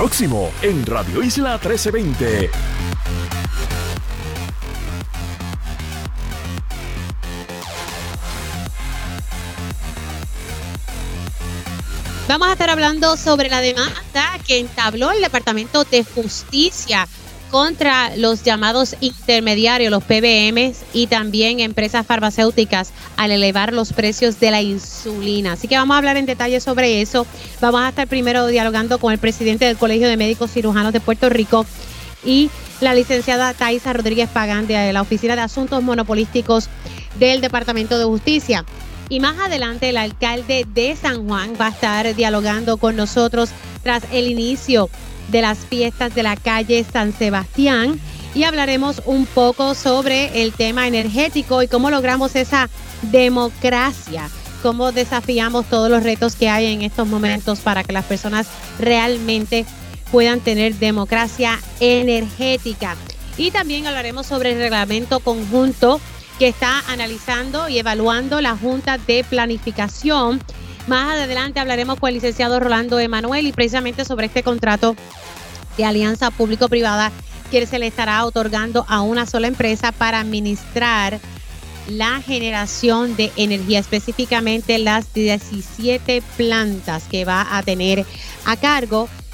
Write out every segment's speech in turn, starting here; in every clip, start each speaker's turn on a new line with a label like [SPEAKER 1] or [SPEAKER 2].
[SPEAKER 1] próximo en Radio Isla 1320.
[SPEAKER 2] Vamos a estar hablando sobre la demanda que entabló el Departamento de Justicia contra los llamados intermediarios, los PBMs y también empresas farmacéuticas al elevar los precios de la insulina. Así que vamos a hablar en detalle sobre eso. Vamos a estar primero dialogando con el presidente del Colegio de Médicos Cirujanos de Puerto Rico y la licenciada Taisa Rodríguez Pagán de la Oficina de Asuntos Monopolísticos del Departamento de Justicia. Y más adelante el alcalde de San Juan va a estar dialogando con nosotros tras el inicio de las fiestas de la calle San Sebastián y hablaremos un poco sobre el tema energético y cómo logramos esa democracia, cómo desafiamos todos los retos que hay en estos momentos para que las personas realmente puedan tener democracia energética. Y también hablaremos sobre el reglamento conjunto que está analizando y evaluando la Junta de Planificación. Más adelante hablaremos con el licenciado Rolando Emanuel y precisamente sobre este contrato de alianza público-privada que se le estará otorgando a una sola empresa para administrar la generación de energía, específicamente las 17 plantas que va a tener a cargo.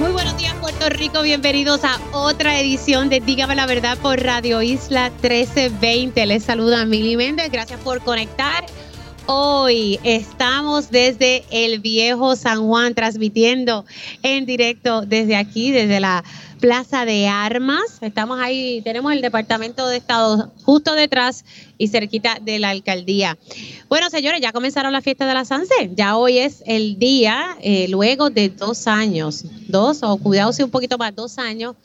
[SPEAKER 2] Muy buenos días Puerto Rico, bienvenidos a otra edición de Dígame la Verdad por Radio Isla 1320. Les saluda Mili Méndez, gracias por conectar. Hoy estamos desde el viejo San Juan transmitiendo en directo desde aquí, desde la Plaza de Armas. Estamos ahí, tenemos el Departamento de Estado justo detrás y cerquita de la alcaldía. Bueno, señores, ya comenzaron las fiestas de la Sanse. Ya hoy es el día, eh, luego de dos años, dos, o cuidado si un poquito más, dos años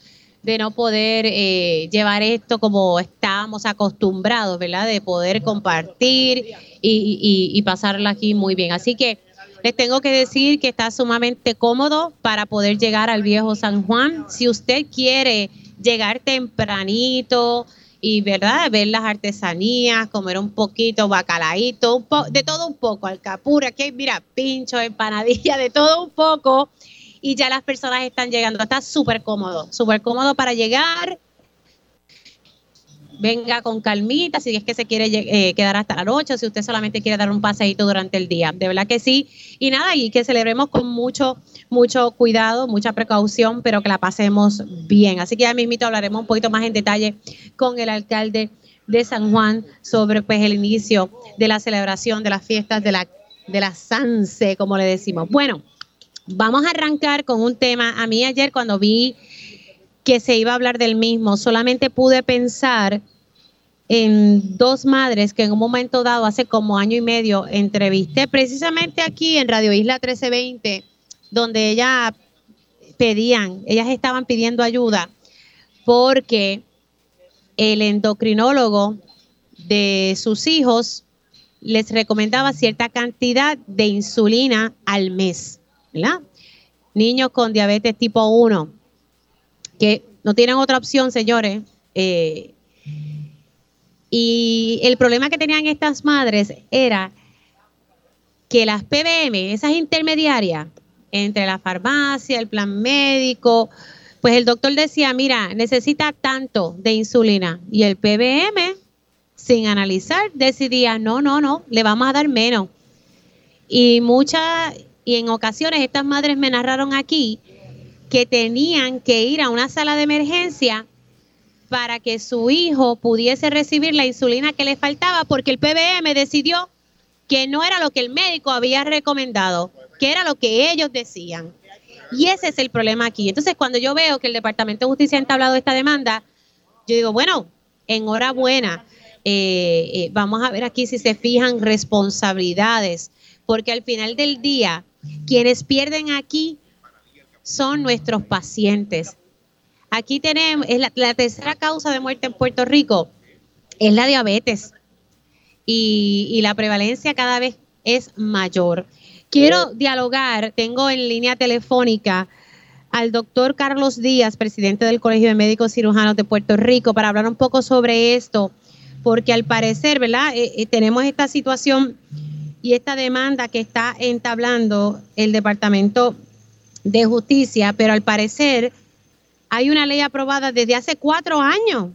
[SPEAKER 2] de no poder eh, llevar esto como estábamos acostumbrados, ¿verdad? De poder compartir y, y, y pasarla aquí muy bien. Así que les tengo que decir que está sumamente cómodo para poder llegar al viejo San Juan. Si usted quiere llegar tempranito y verdad ver las artesanías, comer un poquito bacalaíto, un de todo un poco, alcapura, que mira, pincho, empanadilla, de todo un poco. Y ya las personas están llegando. Está súper cómodo, súper cómodo para llegar venga con calmita, si es que se quiere eh, quedar hasta la noche, o si usted solamente quiere dar un paseíto durante el día. De verdad que sí. Y nada, y que celebremos con mucho, mucho cuidado, mucha precaución, pero que la pasemos bien. Así que ya mismito hablaremos un poquito más en detalle con el alcalde de San Juan sobre pues el inicio de la celebración de las fiestas de la, de la Sanse, como le decimos. Bueno, vamos a arrancar con un tema. A mí ayer cuando vi que se iba a hablar del mismo. Solamente pude pensar en dos madres que en un momento dado, hace como año y medio, entrevisté precisamente aquí en Radio Isla 1320, donde ellas pedían, ellas estaban pidiendo ayuda porque el endocrinólogo de sus hijos les recomendaba cierta cantidad de insulina al mes. Niños con diabetes tipo 1 que no tienen otra opción, señores. Eh, y el problema que tenían estas madres era que las PBM, esas intermediarias entre la farmacia, el plan médico, pues el doctor decía, mira, necesita tanto de insulina. Y el PBM, sin analizar, decidía, no, no, no, le vamos a dar menos. Y muchas, y en ocasiones estas madres me narraron aquí que tenían que ir a una sala de emergencia para que su hijo pudiese recibir la insulina que le faltaba porque el PBM decidió que no era lo que el médico había recomendado, que era lo que ellos decían. Y ese es el problema aquí. Entonces, cuando yo veo que el Departamento de Justicia ha entablado esta demanda, yo digo, bueno, enhorabuena. Eh, eh, vamos a ver aquí si se fijan responsabilidades, porque al final del día, quienes pierden aquí son nuestros pacientes. Aquí tenemos, es la, tercera causa de muerte en Puerto Rico es la diabetes y, y la prevalencia cada vez es mayor. Quiero dialogar, tengo en línea telefónica al doctor Carlos Díaz, presidente del Colegio de Médicos Cirujanos de Puerto Rico, para hablar un poco sobre esto, porque al parecer, ¿verdad? Eh, eh, tenemos esta situación y esta demanda que está entablando el Departamento de Justicia, pero al parecer hay una ley aprobada desde hace cuatro años.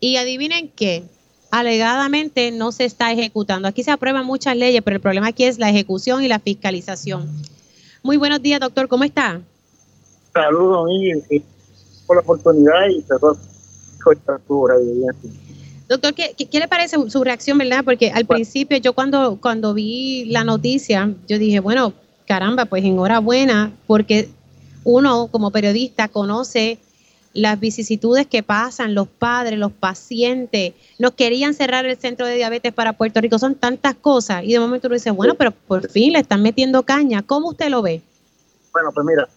[SPEAKER 2] Y adivinen qué, alegadamente no se está ejecutando. Aquí se aprueban muchas leyes, pero el problema aquí es la ejecución y la fiscalización. Muy buenos días, doctor, ¿cómo está?
[SPEAKER 3] Saludos, Miguel, por la oportunidad y saludos
[SPEAKER 2] Doctor, ¿qué, ¿qué, le parece su reacción, verdad? Porque al principio yo cuando, cuando vi la noticia, yo dije, bueno, caramba, pues enhorabuena, porque uno como periodista conoce las vicisitudes que pasan, los padres, los pacientes, nos querían cerrar el centro de diabetes para Puerto Rico, son tantas cosas y de momento uno dice, bueno, pero por fin le están metiendo caña, ¿cómo usted lo ve?
[SPEAKER 3] Bueno, pues mira,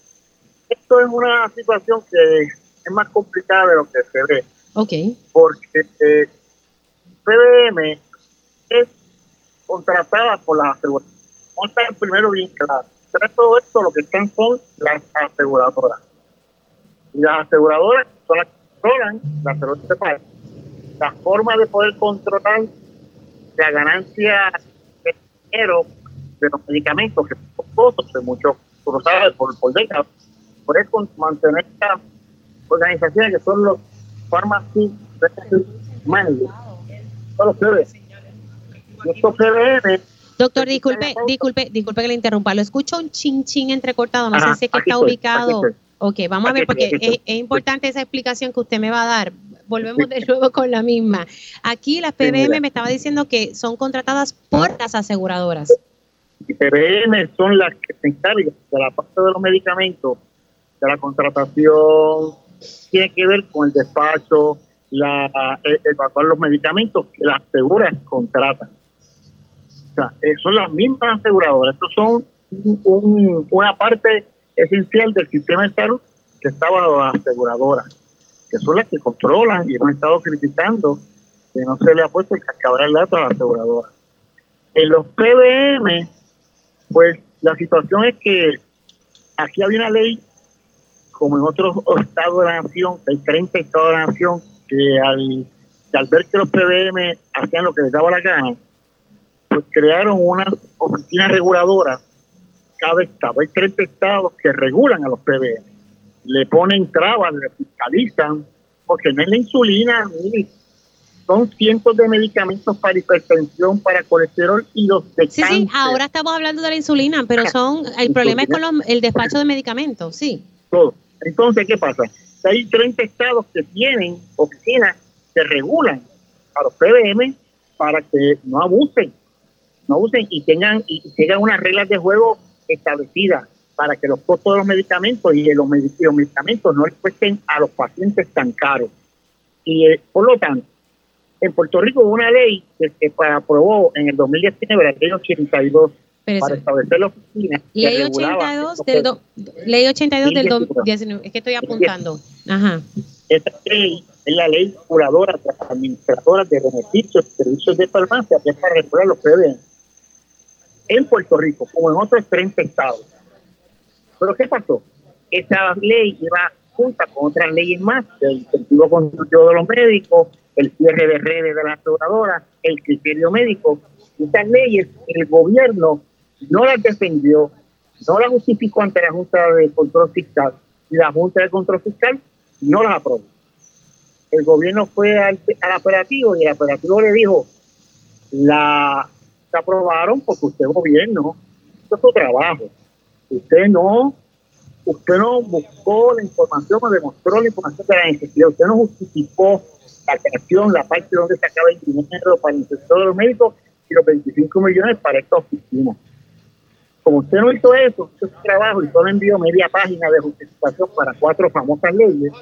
[SPEAKER 3] esto es una situación que es más complicada de lo que se ve.
[SPEAKER 2] Ok.
[SPEAKER 3] Porque eh, PBM es contratada por las aseguradoras. Estar primero bien claro. Tras todo esto, lo que están son las aseguradoras. Y las aseguradoras son las que controlan las aseguradoras La forma de poder controlar la ganancia de dinero de los medicamentos, que son costosos de muchos, por, por, por décadas, por eso mantener estas organizaciones que son los farmacy managers, son los
[SPEAKER 2] PBM Doctor, disculpe, disculpe, disculpe que le interrumpa. Lo escucho un chin chin entrecortado. No sé si es que está ubicado. Ok, vamos a ver, porque es, importante esa explicación que usted me va a dar. Volvemos de nuevo con la misma. Aquí las PBM me estaba diciendo que son contratadas por las aseguradoras.
[SPEAKER 3] Y PBM son las que se encargan de la parte de los medicamentos, de la contratación, tiene que ver con el despacho, la, evacuar los medicamentos que las aseguras contratan. Eh, son las mismas aseguradoras. Estos son una parte esencial del sistema de salud que está bajo las aseguradoras, que son las que controlan y hemos estado criticando que no se le ha puesto el cascabel dato a la aseguradora. En los PBM, pues la situación es que aquí había una ley, como en otros estados de la nación, hay 30 estados de la nación, que al ver que los PBM hacían lo que les daba la gana, pues crearon una oficina reguladora cada estado. Hay 30 estados que regulan a los PBM. Le ponen trabas, le fiscalizan, porque no es la insulina, son cientos de medicamentos para hipertensión, para colesterol y los de
[SPEAKER 2] Sí, sí, ahora estamos hablando de la insulina, pero son el problema es con el despacho de medicamentos, sí.
[SPEAKER 3] Todo. Entonces, ¿qué pasa? Hay 30 estados que tienen oficinas que regulan a los PBM para que no abusen, no abusen y tengan y tengan unas reglas de juego establecida para que los costos de los medicamentos y los, medicamentos no les cuesten a los pacientes tan caros. Y eh, por lo tanto, en Puerto Rico hubo una ley que se aprobó en el 2019, la ley 82, para establecer la oficina.
[SPEAKER 2] Ley 82, del ley 82 del 2019, es que estoy apuntando. Ajá.
[SPEAKER 3] Esta ley es la ley curadora de las administradoras de beneficios y servicios de farmacia, que es para regular los PBM en Puerto Rico, como en otros 30 estados. Pero ¿qué pasó? Esa ley iba junta con otras leyes más, el incentivo constructivo de los médicos, el cierre de redes de las aseguradoras, el criterio médico. Esas leyes el gobierno no las defendió, no las justificó ante la Junta de Control Fiscal y la Junta de Control Fiscal no las aprobó. El gobierno fue al, al operativo y el operativo le dijo, la se aprobaron porque usted gobierno, esto es su trabajo. Usted no, usted no buscó la información o demostró la información de la necesidad, usted no justificó la creación, la parte donde se acaba el dinero para el sector de los médicos y los 25 millones para esta oficina. Como usted no hizo eso, hizo su trabajo y solo envió media página de justificación para cuatro famosas leyes,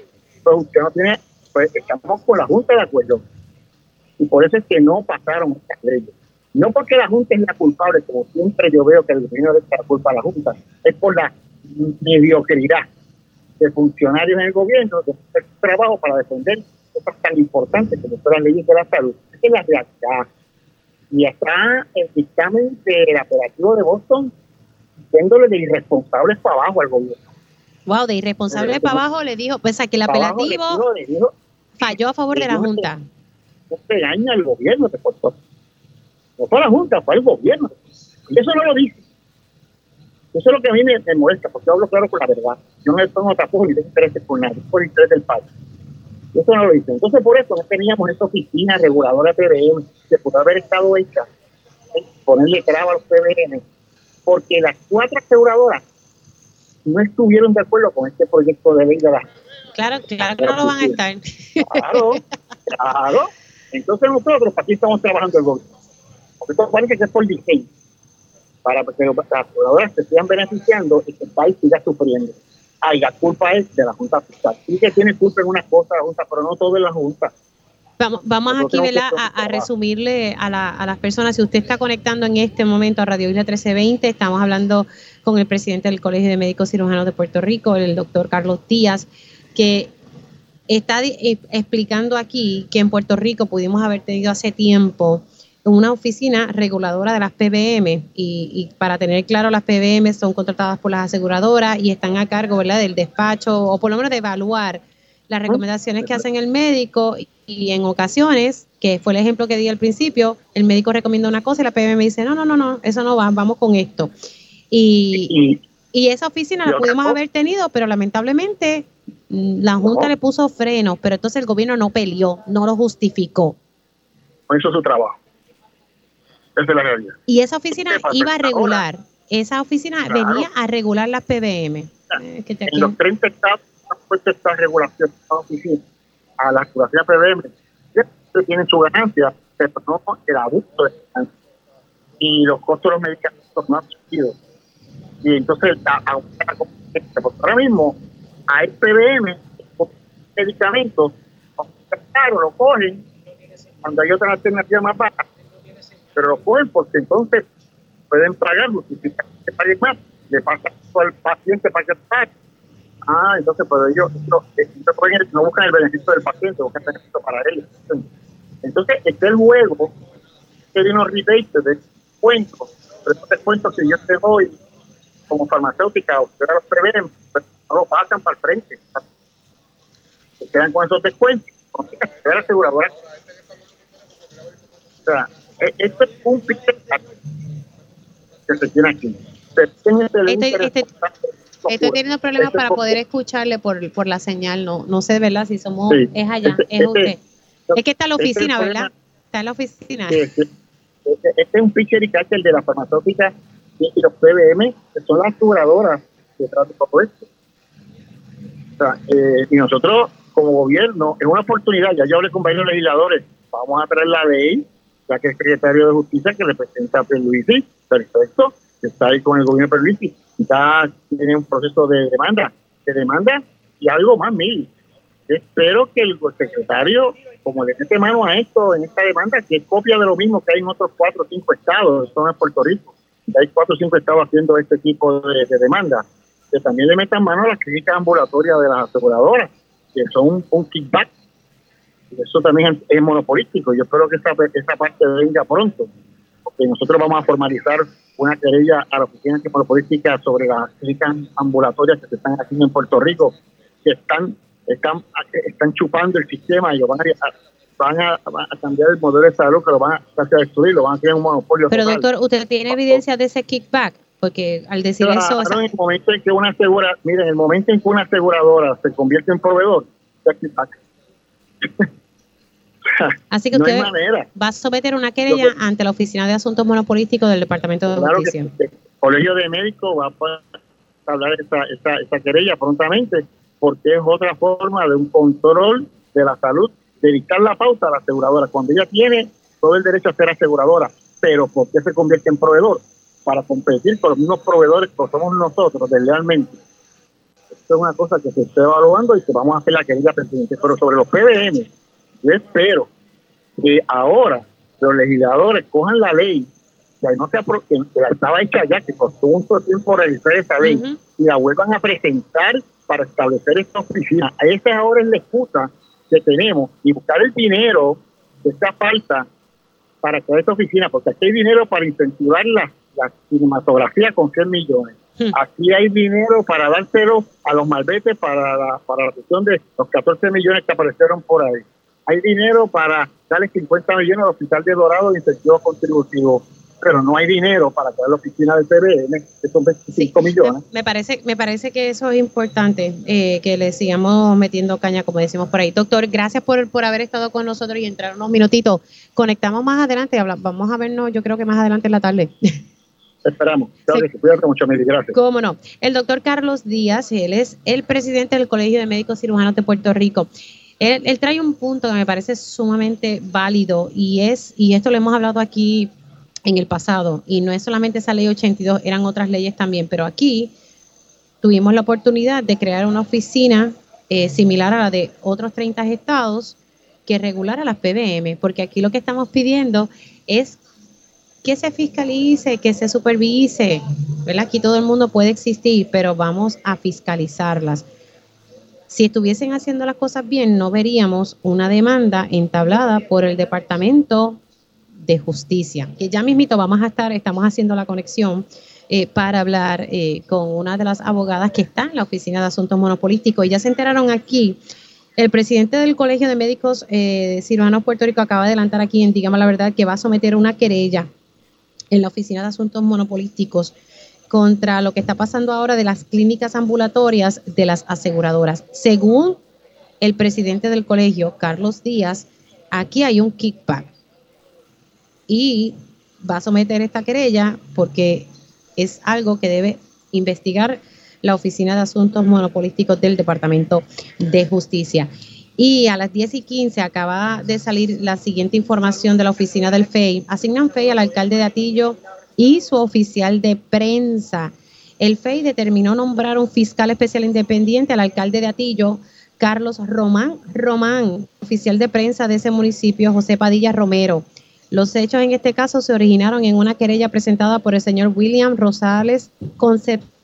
[SPEAKER 3] pues usted no tiene, pues estamos con la Junta de Acuerdo. Y por eso es que no pasaron estas leyes. No porque la Junta es la culpable, como siempre yo veo que el gobierno le echa la culpa a la Junta, es por la mediocridad de funcionarios en el gobierno de hacer trabajo para defender cosas tan importantes como son las leyes de la salud. Esa es la realidad. Y está el dictamen del operativo de Boston diciéndole de irresponsables para abajo al gobierno.
[SPEAKER 2] Wow, de irresponsables para abajo le dijo, pues que el apelativo falló a favor de la Junta.
[SPEAKER 3] No engaña al gobierno de Puerto No fue la Junta, fue el gobierno. Y eso no lo dice. Eso es lo que a mí me, molesta, porque yo hablo claro con la verdad. Yo no pongo tampoco ni de intereses con nadie, por interés del país. Eso no lo dice. Entonces, por eso no teníamos esta oficina reguladora PBM que pudo haber estado hecha, ponerle traba a los PBM, porque las cuatro aseguradoras no estuvieron de acuerdo con este proyecto de ley de la.
[SPEAKER 2] Claro, claro que no lo van a estar.
[SPEAKER 3] Claro, claro. Entonces, nosotros aquí estamos trabajando el gobierno. Porque parece que es por diseño para que las aseguradoras se sigan beneficiando y que el país siga sufriendo. Ay, la culpa es de la Junta Fiscal. Sí que tiene culpa en una cosa la Junta, pero no todo en la Junta.
[SPEAKER 2] Vamos, vamos aquí A, resumirle a, la, a, las personas, si usted está conectando en este momento a Radio Isla 1320, estamos hablando con el presidente del Colegio de Médicos Cirujanos de Puerto Rico, el doctor Carlos Díaz, que está eh, explicando aquí que en Puerto Rico pudimos haber tenido hace tiempo una oficina reguladora de las PBM y, para tener claro, las PBM son contratadas por las aseguradoras y están a cargo ¿verdad? del despacho o por lo menos de evaluar las recomendaciones que hacen el médico y en ocasiones, que fue el ejemplo que di al principio, el médico recomienda una cosa y la PBM dice, no, no, no, no, eso no va, vamos con esto. Y, y esa oficina la pudimos haber tenido, pero lamentablemente la Junta le puso frenos, pero entonces el gobierno no peleó, no lo justificó.
[SPEAKER 3] Hizo su trabajo es la realidad.
[SPEAKER 2] Y esa oficina iba a regular, esa oficina venía a regular las PBM.
[SPEAKER 3] Eh, en los 30 estados han puesto esta regulación a la regulación PBM. Tienen su ganancia, pero no el abuso de ganancia. Y los costos de los medicamentos no han subido. Y entonces, ahora mismo hay PBM, medicamentos, claro, lo cogen cuando hay otra alternativa más baja pero lo cogen porque entonces pueden pagar, justificar que paguen más, le pasa al paciente para que pague. Ah, entonces, pero ellos no, no, buscan el beneficio del paciente, buscan el beneficio para ellos. Entonces, este es el juego que de unos rebates de descuentos, pero esos descuentos que yo te doy como farmacéutica, ustedes los prevén, pero no lo pasan para el frente. Se quedan con esos descuentos, con la aseguradora. O sea, esto es un piquete que se tiene aquí.
[SPEAKER 2] Este, este, estoy teniendo problemas para poder escucharle por, por la señal, no no sé verdad si somos, es allá, este, es usted. es que está en la oficina, ¿verdad? Está en la oficina.
[SPEAKER 3] Este, es un pitcher y el de la farmacéutica y, los PBM, que son las aseguradoras que tratan todo esto. O sea, eh, y nosotros, como gobierno, es una oportunidad, ya yo hablé con varios legisladores, vamos a traer la ley ya que el secretario de Justicia que representa a Pierluisi, perfecto, que está ahí con el gobierno de Pierluisi, ya tiene un proceso de demanda, de demanda y algo más mil. Espero que el secretario, como le mete mano a esto, en esta demanda, que es copia de lo mismo que hay en otros cuatro o cinco estados, esto no es Puerto Rico, hay cuatro o cinco estados haciendo este tipo de, demanda, que también le metan mano a las clínicas ambulatorias de las aseguradoras, que son un kickback eso también es, monopolístico. Yo espero que esa, esa parte venga pronto, porque nosotros vamos a formalizar una querella a la oficina monopolística sobre las clínicas ambulatorias que se están haciendo en Puerto Rico, que están están están chupando el sistema y van a, van a, cambiar el modelo de salud, que lo van a, casi a destruir, lo van a hacer un monopolio.
[SPEAKER 2] Pero doctor, ¿usted tiene evidencia de ese kickback? Porque al decir eso...
[SPEAKER 3] En el momento en que una asegura, miren, en el momento en que una aseguradora se convierte en proveedor, es kickback.
[SPEAKER 2] Así que usted va a someter una querella ante la Oficina de Asuntos Monopolísticos del Departamento de Justicia.
[SPEAKER 3] el Colegio de Médicos va a hablar esa, esa, esa querella prontamente porque es otra forma de un control de la salud, de dictar la pauta a la aseguradora. Cuando ella tiene todo el derecho a ser aseguradora, pero ¿por qué se convierte en proveedor? Para competir con los mismos proveedores que somos nosotros, deslealmente. Esto es una cosa que se está evaluando y que vamos a hacer la querella pendiente. Pero sobre los PBM, yo espero que ahora los legisladores cojan la ley, que no sea porque estaba hecha ya, que costó mucho tiempo realizar esa ley, y la vuelvan a presentar para establecer esta oficina. Esa ahora es la excusa que tenemos y buscar el dinero que está falta para crear esta oficina, porque aquí hay dinero para incentivar la, la cinematografía con 100 millones. Hmm. Aquí hay dinero para dárselo a los malbetes para la, para la cuestión de los 14 millones que aparecieron por ahí. Hay dinero para darle 50 millones al Hospital de Dorado de incentivos contributivos pero no hay dinero para crear la oficina del PBM, que son 25 millones.
[SPEAKER 2] Me, parece, me parece que eso es importante, eh, que le sigamos metiendo caña, como decimos por ahí. Doctor, gracias por, por haber estado con nosotros y entrar unos minutitos. Conectamos más adelante, vamos a vernos, yo creo que más adelante en la tarde.
[SPEAKER 3] Esperamos. Cuídate mucho, Meli. Gracias.
[SPEAKER 2] Cómo no. El doctor Carlos Díaz, él es el presidente del Colegio de Médicos Cirujanos de Puerto Rico. Él, él, trae un punto que me parece sumamente válido y es, y esto lo hemos hablado aquí en el pasado, y no es solamente esa ley 82, eran otras leyes también, pero aquí tuvimos la oportunidad de crear una oficina eh, similar a la de otros 30 estados que regulara las PBM, porque aquí lo que estamos pidiendo es que se fiscalice, que se supervise, ¿verdad? Aquí todo el mundo puede existir, pero vamos a fiscalizarlas. Si estuviesen haciendo las cosas bien, no veríamos una demanda entablada por el Departamento de Justicia, que ya mismito vamos a estar, estamos haciendo la conexión eh, para hablar eh, con una de las abogadas que está en la Oficina de Asuntos Monopolísticos. Y ya se enteraron aquí, el presidente del Colegio de Médicos eh, Cirujanos Puerto Rico acaba de adelantar aquí en Dígame la Verdad que va a someter una querella en la Oficina de Asuntos Monopolísticos contra lo que está pasando ahora de las clínicas ambulatorias de las aseguradoras. Según el presidente del colegio, Carlos Díaz, aquí hay un kickback y va a someter esta querella porque es algo que debe investigar la Oficina de Asuntos Monopolísticos del Departamento de Justicia. Y a las 10 y 15 acaba de salir la siguiente información de la oficina del FEI. Asignan FEI al alcalde de Atillo y su oficial de prensa. El FEI determinó nombrar un fiscal especial independiente al alcalde de Atillo, Carlos Román Román, oficial de prensa de ese municipio, José Padilla Romero. Los hechos en este caso se originaron en una querella presentada por el señor William Rosales Concepción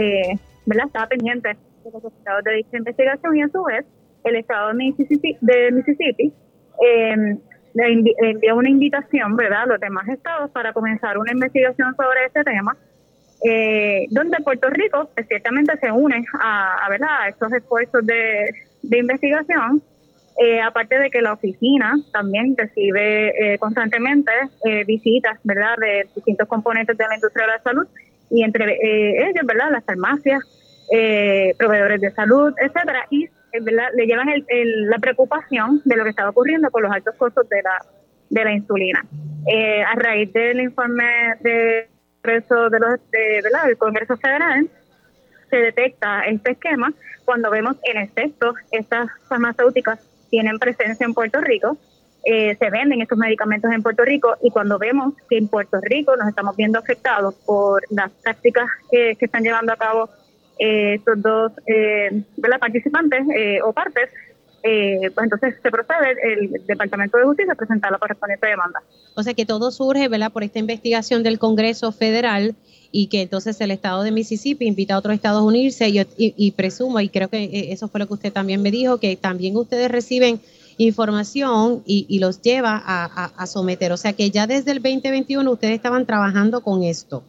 [SPEAKER 4] eh, ¿verdad? estaba pendiente de los resultados de dicha investigación y a su vez el estado de Mississippi, eh, le, envió una invitación ¿verdad? a los demás estados para comenzar una investigación sobre este tema, eh, donde Puerto Rico pues, ciertamente se une a, a, ¿verdad? a estos esfuerzos de, de investigación Eh, aparte de que la oficina también recibe eh, constantemente eh, visitas, ¿verdad?, de distintos componentes de la industria de la salud y entre ellos, ¿verdad?, las farmacias, proveedores de salud, etcétera, y ¿verdad? le llevan la preocupación de lo que estaba ocurriendo con los altos costos de la, de la insulina. a raíz del informe de, de los, de, ¿verdad? del Congreso Federal, se detecta este esquema cuando vemos en efecto estas farmacéuticas tienen presencia en Puerto Rico, eh, se venden estos medicamentos en Puerto Rico y cuando vemos que en Puerto Rico nos estamos viendo afectados por las prácticas que, están llevando a cabo eh, estos dos eh, participantes eh, o partes, pues entonces se procede el Departamento de Justicia a presentar la correspondiente demanda.
[SPEAKER 2] O sea que todo surge ¿verdad? por esta investigación del Congreso Federal y que entonces el estado de Mississippi invita a otros estados a unirse y, y, presumo, y creo que eh, eso fue lo que usted también me dijo, que también ustedes reciben información y, los lleva a, someter. O sea que ya desde el 2021 ustedes estaban trabajando con esto.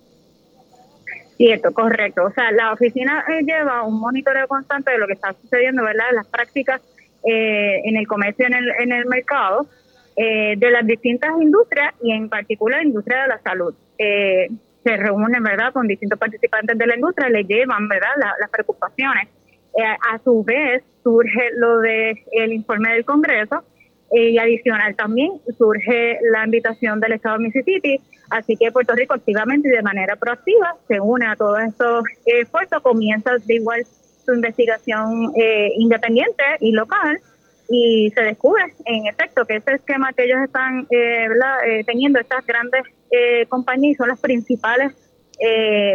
[SPEAKER 4] Cierto, correcto. O sea, la oficina eh, lleva un monitoreo constante de lo que está sucediendo, ¿verdad? Las prácticas eh, en el comercio, en el, en el mercado, de las distintas industrias y en particular la industria de la salud. Eh, se reúnen, ¿verdad?, con distintos participantes de la industria, le llevan, ¿verdad?, las preocupaciones. Eh, a su vez, surge lo del el informe del Congreso eh, y adicional también surge la invitación del Estado de Mississippi, así que Puerto Rico activamente y de manera proactiva se une a todos estos esfuerzos, comienza de igual su investigación eh, independiente y local y se descubre en efecto que ese esquema que ellos están eh, eh, teniendo, estas grandes eh, compañías son las principales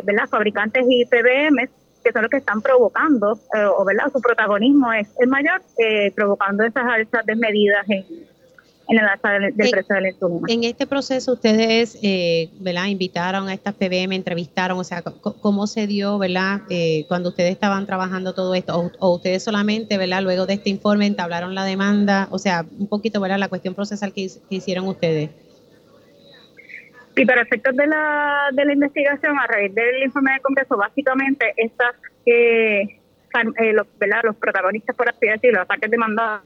[SPEAKER 4] ¿verdad? fabricantes y PBMs que son los que están provocando, o ¿verdad? su protagonismo es el mayor, provocando esas alzas desmedidas en, en el alza del, precio de la insulina.
[SPEAKER 2] En este proceso ustedes, eh, ¿verdad? Invitaron a estas PBM, entrevistaron, o sea, ¿cómo se dio, ¿verdad? Eh, cuando ustedes estaban trabajando todo esto, o, ustedes solamente, ¿verdad? Luego de este informe entablaron la demanda, o sea, un poquito, ¿verdad? La cuestión procesal que, hicieron ustedes.
[SPEAKER 4] Y para efectos de la, de la investigación, a raíz del informe del Congreso, básicamente estas eh, los, ¿verdad? los protagonistas, por así decirlo, las partes demandadas,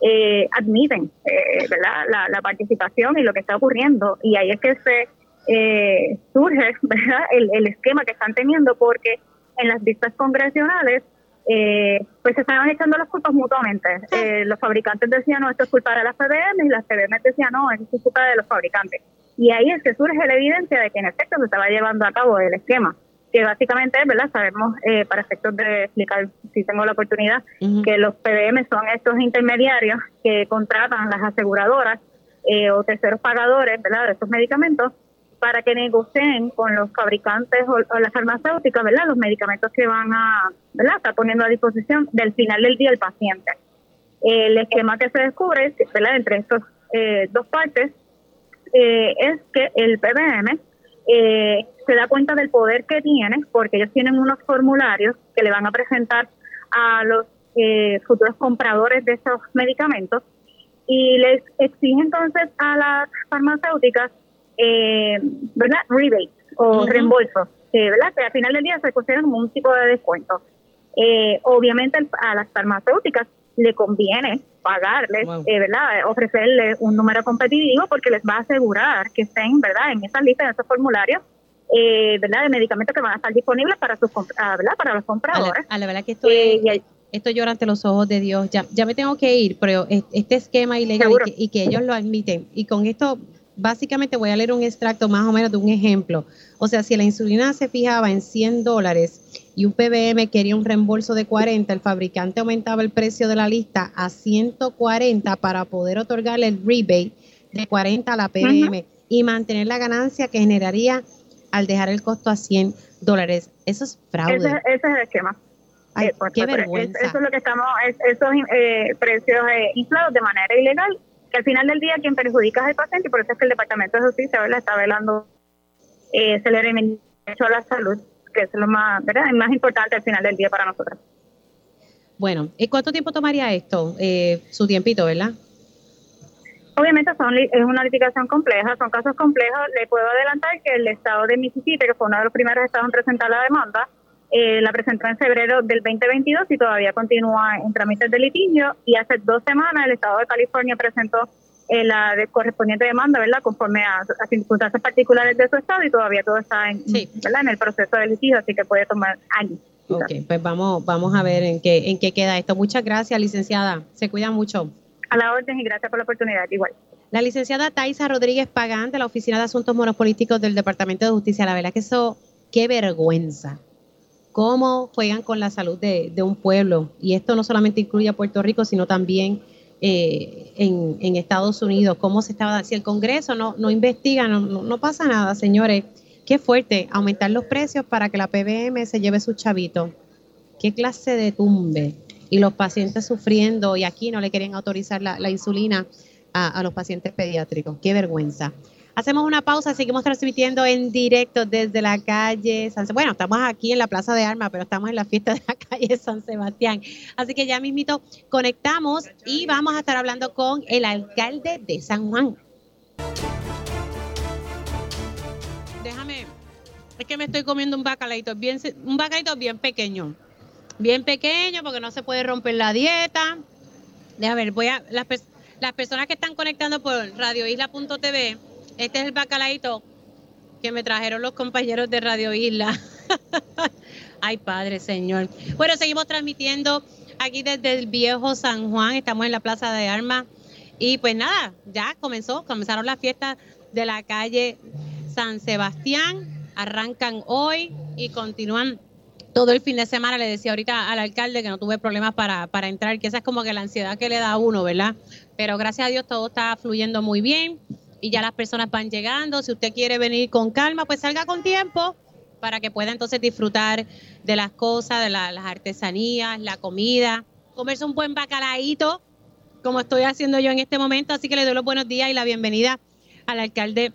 [SPEAKER 4] eh, admiten eh, La, la, participación y lo que está ocurriendo. Y ahí es que se eh, surge ¿verdad? El, el, esquema que están teniendo, porque en las vistas congresionales eh, pues se estaban echando las culpas mutuamente. los fabricantes decían, no, esto es culpa de las PBM, y las PBM decían, no, es culpa de los fabricantes. Y ahí es que surge la evidencia de que en efecto se estaba llevando a cabo el esquema que básicamente, ¿verdad? Sabemos, eh, para efectos de explicar, si tengo la oportunidad, que los PBM son estos intermediarios que contratan las aseguradoras eh, o terceros pagadores, ¿verdad?, de estos medicamentos para que negocien con los fabricantes o, las farmacéuticas, ¿verdad?, los medicamentos que van a, ¿verdad?, estar poniendo a disposición del final del día el paciente. El esquema que se descubre, ¿verdad?, entre estos eh, dos partes, es que el PBM eh, se da cuenta del poder que tiene, porque ellos tienen unos formularios que le van a presentar a los eh, futuros compradores de esos medicamentos y les exige entonces a las farmacéuticas, eh, ¿verdad? Rebates o reembolsos, ¿verdad? Que al final del día se consideran como un tipo de descuento. Eh, obviamente a las farmacéuticas le conviene pagarles, eh, ¿verdad? Ofrecerles un número competitivo porque les va a asegurar que estén, ¿verdad? En esa lista, en esos formularios, eh, ¿verdad? De medicamentos que van a estar disponibles para sus, ah, ¿verdad? Para los compradores.
[SPEAKER 2] A la, verdad que esto, eh, esto llora ante los ojos de Dios. Ya, ya me tengo que ir, pero este esquema ilegal y que, y que ellos lo admiten. Y con esto básicamente voy a leer un extracto más o menos de un ejemplo. O sea, si la insulina se fijaba en 100 dólares y un PBM quería un reembolso de 40, el fabricante aumentaba el precio de la lista a 140 para poder otorgarle el rebate de 40 a la PBM y mantener la ganancia que generaría al dejar el costo a 100 dólares. Eso es fraude.
[SPEAKER 4] Ese, es el esquema.
[SPEAKER 2] Ay, eh, pues, qué pues, vergüenza.
[SPEAKER 4] Eso es lo que estamos, esos eh, precios eh, inflados de manera ilegal al final del día quien perjudica es el paciente y por eso es que el Departamento de Justicia está velando eh, el derecho a la salud, que es lo más, ¿verdad? más importante al final del día para nosotros.
[SPEAKER 2] Bueno, ¿y cuánto tiempo tomaría esto? Eh, su tiempito, ¿verdad?
[SPEAKER 4] Obviamente son, es una litigación compleja, son casos complejos. Le puedo adelantar que el estado de Mississippi, que fue uno de los primeros estados en presentar la demanda, eh, la presentó en febrero del 2022 y todavía continúa en trámites de litigio. Y hace dos semanas el Estado de California presentó eh, la correspondiente demanda, ¿verdad? Conforme a, a, circunstancias particulares de su estado y todavía todo está en, ¿verdad? en el proceso de litigio, así que puede tomar años.
[SPEAKER 2] Ok, pues vamos, vamos a ver en qué, en qué queda esto. Muchas gracias, licenciada. Se cuida mucho.
[SPEAKER 4] A la orden y gracias por la oportunidad, igual.
[SPEAKER 2] La licenciada Taisa Rodríguez Pagán de la Oficina de Asuntos Monopolíticos del Departamento de Justicia. La verdad que eso, qué vergüenza. Cómo juegan con la salud de, de un pueblo. Y esto no solamente incluye a Puerto Rico, sino también eh, en, en, Estados Unidos. Cómo se estaba, si el Congreso no, no investiga, no, no, no pasa nada, señores. Qué fuerte, aumentar los precios para que la PBM se lleve su chavito. Qué clase de tumbe. Y los pacientes sufriendo y aquí no le querían autorizar la, insulina a, los pacientes pediátricos. Qué vergüenza. Hacemos una pausa, seguimos transmitiendo en directo desde la calle San Bueno, estamos aquí en la Plaza de Armas, pero estamos en la fiesta de la calle San Sebastián. Así que ya mismito conectamos y vamos a estar hablando con el alcalde de San Juan. Déjame, es que me estoy comiendo un bacalaito, bien, un bacalaito bien pequeño. Bien pequeño porque no se puede romper la dieta. Déjame ver, voy a, las, las personas que están conectando por radioisla.tv, este es el bacalaito que me trajeron los compañeros de Radio Isla. Ay, Padre Señor. Bueno, seguimos transmitiendo aquí desde el viejo San Juan. Estamos en la Plaza de Armas. Y pues nada, ya comenzó, comenzaron las fiestas de la calle San Sebastián. Arrancan hoy y continúan todo el fin de semana. Le decía ahorita al alcalde que no tuve problemas para, para entrar, que esa es como que la ansiedad que le da a uno, ¿verdad? Pero gracias a Dios todo está fluyendo muy bien y ya las personas van llegando. Si usted quiere venir con calma, pues salga con tiempo para que pueda entonces disfrutar de las cosas, de la, las artesanías, la comida, comerse un buen bacalaíto, como estoy haciendo yo en este momento. Así que le doy los buenos días y la bienvenida al alcalde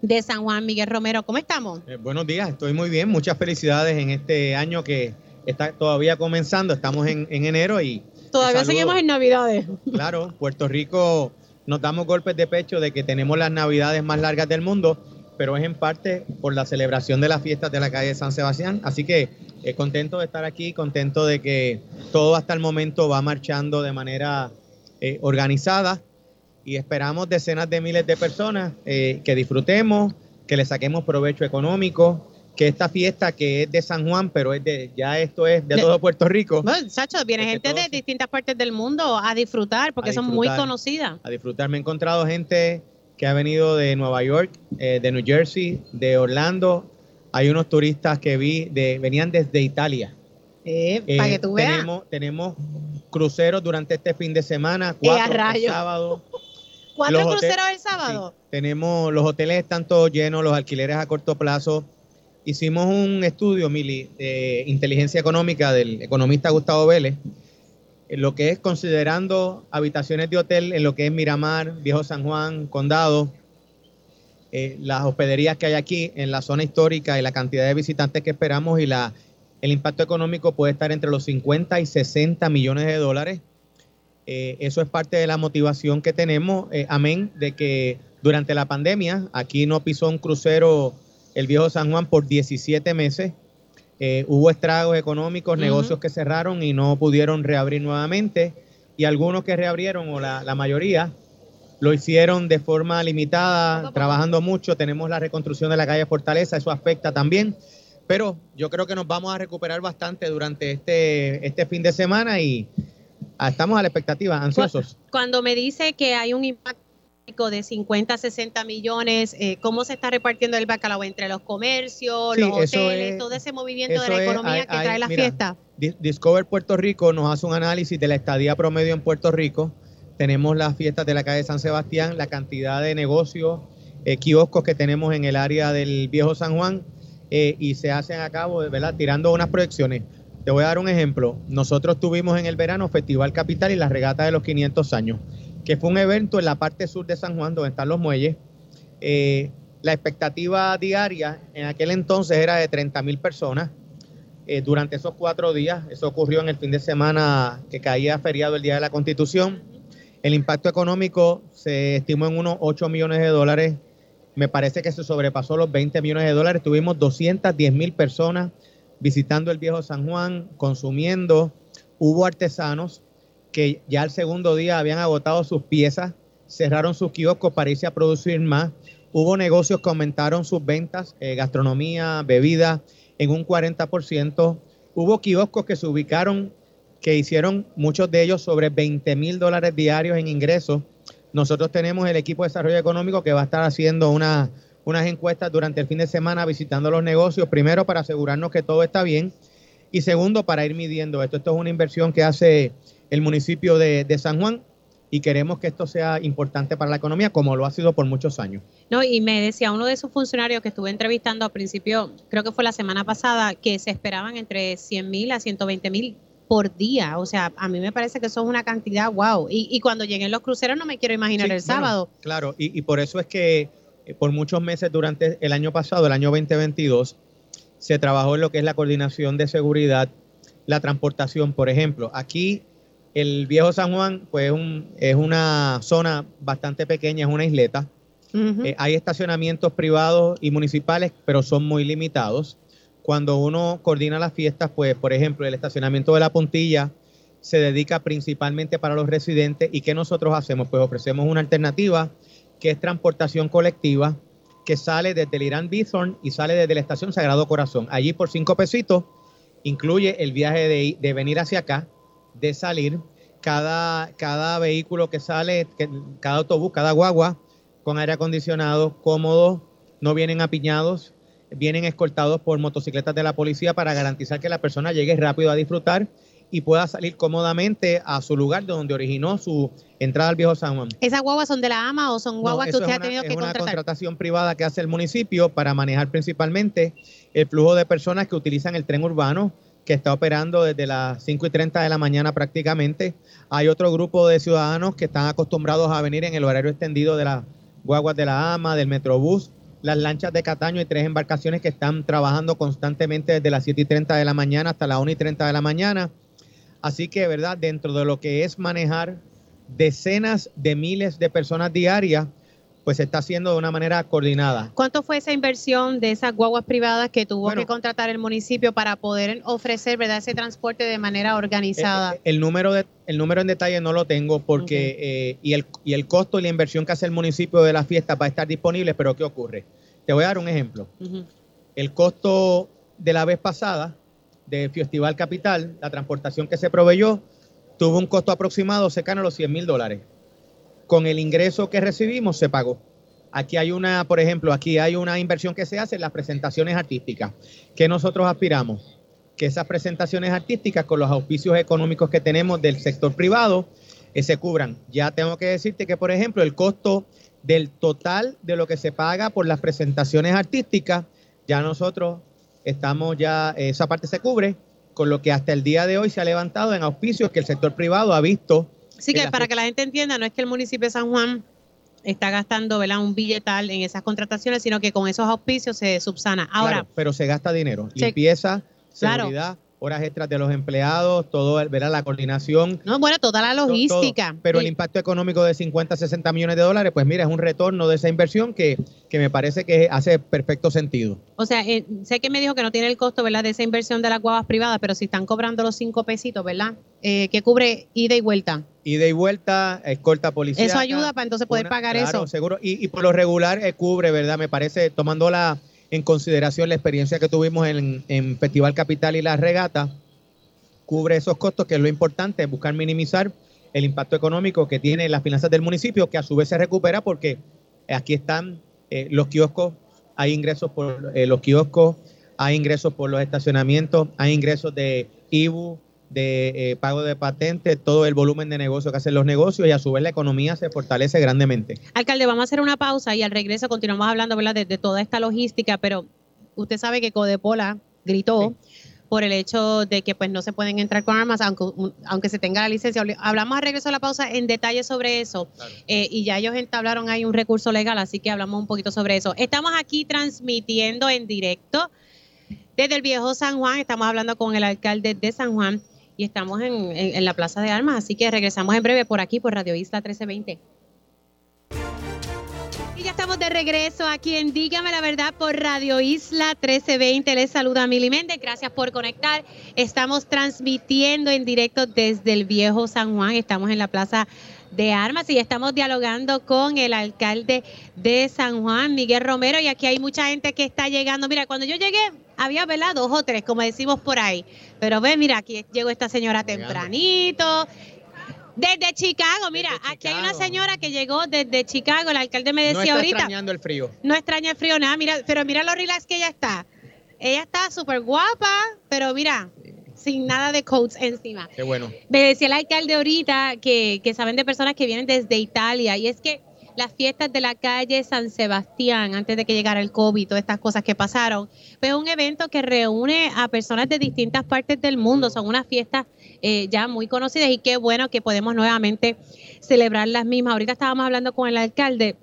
[SPEAKER 2] de San Juan, Miguel Romero. ¿Cómo estamos?
[SPEAKER 5] Eh, buenos días, estoy muy bien. Muchas felicidades en este año que está todavía comenzando. Estamos en, en enero y...
[SPEAKER 2] Todavía seguimos en Navidades.
[SPEAKER 5] Claro, Puerto Rico nos damos golpes de pecho de que tenemos las navidades más largas del mundo, pero es en parte por la celebración de las fiestas de la calle San Sebastián. Así que eh, contento de estar aquí, contento de que todo hasta el momento va marchando de manera eh, organizada y esperamos decenas de miles de personas eh, que disfrutemos, que le saquemos provecho económico, que esta fiesta que es de San Juan, pero es de ya esto es de, todo Puerto Rico.
[SPEAKER 2] Bueno, Sacho, viene gente de distintas partes del mundo a disfrutar porque a son muy conocidas.
[SPEAKER 5] A disfrutar. Me he encontrado gente que ha venido de Nueva York, eh, de New Jersey, de Orlando. Hay unos turistas que vi de venían desde Italia.
[SPEAKER 2] Eh, para que tú veas.
[SPEAKER 5] Tenemos, tenemos cruceros durante este fin de semana, cuatro
[SPEAKER 2] eh,
[SPEAKER 5] el sábado.
[SPEAKER 2] ¿Cuatro cruceros el sábado?
[SPEAKER 5] Sí, tenemos, los hoteles están todos llenos, los alquileres a corto plazo hicimos un estudio, Mili, de inteligencia económica del economista Gustavo Vélez, en lo que es considerando habitaciones de hotel en lo que es Miramar, Viejo San Juan, Condado, eh, las hospederías que hay aquí en la zona histórica y la cantidad de visitantes que esperamos y la, el impacto económico puede estar entre los 50 y 60 millones de dólares. Eh, eso es parte de la motivación que tenemos, eh, amén, de que durante la pandemia aquí no pisó un crucero el viejo San Juan por 17 meses. Eh, hubo estragos económicos, uh -huh. negocios que cerraron y no pudieron reabrir nuevamente. Y algunos que reabrieron, o la, la mayoría, lo hicieron de forma limitada, trabajando mucho. Tenemos la reconstrucción de la calle Fortaleza, eso afecta también. Pero yo creo que nos vamos a recuperar bastante durante este, este fin de semana y ah, estamos a la expectativa, ansiosos.
[SPEAKER 2] Cuando me dice que hay un impacto de 50 a 60 millones, eh, ¿cómo se está repartiendo el bacalao entre los comercios, sí, los hoteles, es, todo ese movimiento de la economía es, hay, que trae la mira, fiesta?
[SPEAKER 5] Discover Puerto Rico nos hace un análisis de la estadía promedio en Puerto Rico. Tenemos las fiestas de la calle San Sebastián, la cantidad de negocios, eh, kioscos que tenemos en el área del viejo San Juan eh, y se hacen a cabo, ¿verdad? Tirando unas proyecciones. Te voy a dar un ejemplo. Nosotros tuvimos en el verano Festival Capital y la regata de los 500 años que fue un evento en la parte sur de San Juan, donde están los muelles. Eh, la expectativa diaria en aquel entonces era de 30 mil personas. Eh, durante esos cuatro días, eso ocurrió en el fin de semana que caía feriado el Día de la Constitución. El impacto económico se estimó en unos 8 millones de dólares. Me parece que se sobrepasó los 20 millones de dólares. Tuvimos 210 mil personas visitando el viejo San Juan, consumiendo. Hubo artesanos que ya el segundo día habían agotado sus piezas, cerraron sus kioscos para irse a producir más. Hubo negocios que aumentaron sus ventas, eh, gastronomía, bebida, en un 40%. Hubo kioscos que se ubicaron, que hicieron muchos de ellos sobre 20 mil dólares diarios en ingresos. Nosotros tenemos el equipo de desarrollo económico que va a estar haciendo una, unas encuestas durante el fin de semana visitando los negocios, primero para asegurarnos que todo está bien y segundo para ir midiendo esto. Esto es una inversión que hace el municipio de, de San Juan y queremos que esto sea importante para la economía como lo ha sido por muchos años.
[SPEAKER 2] No, y me decía uno de sus funcionarios que estuve entrevistando al principio, creo que fue la semana pasada, que se esperaban entre 100 mil a 120 mil por día. O sea, a mí me parece que eso es una cantidad wow. Y, y cuando lleguen los cruceros no me quiero imaginar
[SPEAKER 5] Sí,
[SPEAKER 2] el
[SPEAKER 5] bueno,
[SPEAKER 2] sábado.
[SPEAKER 5] claro, y, y por eso es que eh, por muchos meses durante el año pasado, el año 2022, se trabajó en lo que es la coordinación de seguridad, la transportación, por ejemplo. Aquí el viejo San Juan, pues un- es una zona bastante pequeña, es una isleta. Eh, hay estacionamientos privados y municipales, pero son muy limitados. Cuando uno coordina las fiestas, pues, por ejemplo, el estacionamiento de la puntilla se dedica principalmente para los residentes. ¿Y qué nosotros hacemos? Pues ofrecemos una alternativa que es transportación colectiva, que sale desde el Irán Bithorn y sale desde la estación Sagrado Corazón. Allí por cinco pesitos incluye el viaje de, de venir hacia acá, de salir. Cada, cada vehículo que sale, que- cada autobús, cada guagua, con aire acondicionado, cómodo, no vienen apiñados, vienen escoltados por motocicletas de la policía para garantizar que la persona llegue rápido a disfrutar y pueda salir cómodamente a su lugar de donde originó su entrada al viejo San Juan.
[SPEAKER 2] ¿Esas guaguas son de la AMA o son
[SPEAKER 5] No,
[SPEAKER 2] guaguas que usted
[SPEAKER 5] es
[SPEAKER 2] ha
[SPEAKER 5] una-
[SPEAKER 2] tenido
[SPEAKER 5] es
[SPEAKER 2] que
[SPEAKER 5] una
[SPEAKER 2] contratar?
[SPEAKER 5] contratación privada que hace el municipio para manejar principalmente el flujo de personas que utilizan el tren urbano que está operando desde las 5 y 30 de la mañana prácticamente. Hay otro grupo de ciudadanos que están acostumbrados a venir en el horario extendido de las guaguas de la AMA, del Metrobús, las lanchas de Cataño y tres embarcaciones que están trabajando constantemente desde las 7 y 30 de la mañana hasta las 1 y 30 de la mañana. Así que, ¿verdad? Dentro de lo que es manejar decenas de miles de personas diarias, pues se está haciendo de una manera coordinada.
[SPEAKER 2] ¿Cuánto fue esa inversión de esas guaguas privadas que tuvo
[SPEAKER 5] Bueno.
[SPEAKER 2] que contratar el municipio para poder ofrecer verdad ese transporte de manera organizada?
[SPEAKER 5] Eh, El, número de, el número en detalle no lo tengo porque eh, y, el, y el costo y la inversión que hace el municipio de la fiesta va a estar disponible, pero ¿qué ocurre? Te voy a dar un ejemplo. El costo de la vez pasada del Festival Capital, la transportación que se proveyó, tuvo un costo aproximado cercano a los 100 mil dólares. Con el ingreso que recibimos se pagó. Aquí hay una, por ejemplo, aquí hay una inversión que se hace en las presentaciones artísticas. que nosotros aspiramos? Que esas presentaciones artísticas con los auspicios económicos que tenemos del sector privado eh, se cubran. Ya tengo que decirte que, por ejemplo, el costo del total de lo que se paga por las presentaciones artísticas, ya nosotros estamos ya, esa parte se cubre, con lo que hasta el día de hoy se ha levantado en auspicios que el sector privado ha visto.
[SPEAKER 2] Así que para que la gente entienda, no es que el municipio de San Juan está gastando ¿verdad? un billetal en esas contrataciones, sino que con esos auspicios se subsana. Ahora,
[SPEAKER 5] Claro, pero se gasta dinero.
[SPEAKER 2] Se-
[SPEAKER 5] Limpieza,
[SPEAKER 2] Claro.
[SPEAKER 5] seguridad, horas extras de los empleados, todo, el- ¿verdad? la coordinación.
[SPEAKER 2] no, bueno, toda la
[SPEAKER 5] todo.
[SPEAKER 2] logística.
[SPEAKER 5] Pero el impacto económico de 50, 60 millones de dólares, pues mira, es un retorno de esa inversión que, que me parece que hace perfecto sentido.
[SPEAKER 2] O sea, eh, sé que me dijo que no tiene el costo, ¿verdad?, de esa inversión de las guavas privadas, pero si están cobrando los cinco pesitos, ¿verdad?, eh, que cubre ida y vuelta.
[SPEAKER 5] Ida y vuelta, escolta policial.
[SPEAKER 2] Eso ayuda para entonces poder pagar eso.
[SPEAKER 5] seguro. Y, y por lo regular eh, cubre, ¿verdad? Me parece, tomando la, en consideración la experiencia que tuvimos en, en Festival Capital y la regata, cubre esos costos, que es lo importante, buscar minimizar el impacto económico que tiene las finanzas del municipio, que a su vez se recupera porque aquí están eh, los kioscos, hay ingresos por eh, los kioscos, hay ingresos por los estacionamientos, hay ingresos de IBU, de eh, pago de patentes, todo el volumen de negocio que hacen los negocios y a su vez la economía se fortalece grandemente.
[SPEAKER 2] Alcalde, vamos a hacer una pausa y al regreso continuamos hablando, ¿verdad?, de, de toda esta logística, pero usted sabe que Codepola gritó por el hecho de que pues no se pueden entrar con armas aunque, aunque se tenga la licencia. Hablamos al regreso de la pausa en detalle sobre eso eh, y ya ellos entablaron ahí un recurso legal, así que hablamos un poquito sobre eso. Estamos aquí transmitiendo en directo desde el viejo San Juan, estamos hablando con el alcalde de San Juan y estamos en, en- la Plaza de Armas, así que regresamos en breve por aquí por Radio Isla 1320. ya estamos de regreso aquí en Dígame la Verdad por Radio Isla 1320. Les saluda Mili Méndez. Gracias por conectar. Estamos transmitiendo en directo desde el viejo San Juan. Estamos en la Plaza de Armas y estamos dialogando con el alcalde de San Juan, Miguel Romero. Y aquí hay mucha gente que está llegando. Mira, cuando yo llegué, había ¿verdad? dos o tres, como decimos por ahí. Pero ve, mira, aquí llegó esta señora tempranito. Desde Chicago, mira, aquí hay una señora que llegó desde Chicago, el alcalde me decía
[SPEAKER 5] no está
[SPEAKER 2] ahorita.
[SPEAKER 5] extrañando el frío.
[SPEAKER 2] No extraña el frío nada, mira, pero mira lo relax que ella está. Ella está súper guapa, pero mira, sin nada de coats encima.
[SPEAKER 5] Qué bueno.
[SPEAKER 2] Me decía el alcalde ahorita que, que saben de personas que vienen desde Italia y es que las fiestas de la calle San Sebastián, antes de que llegara el COVID, todas estas cosas que pasaron, fue un evento que reúne a personas de distintas partes del mundo. Son unas fiestas eh, ya muy conocidas y qué bueno que podemos nuevamente celebrar las mismas. Ahorita estábamos hablando con el alcalde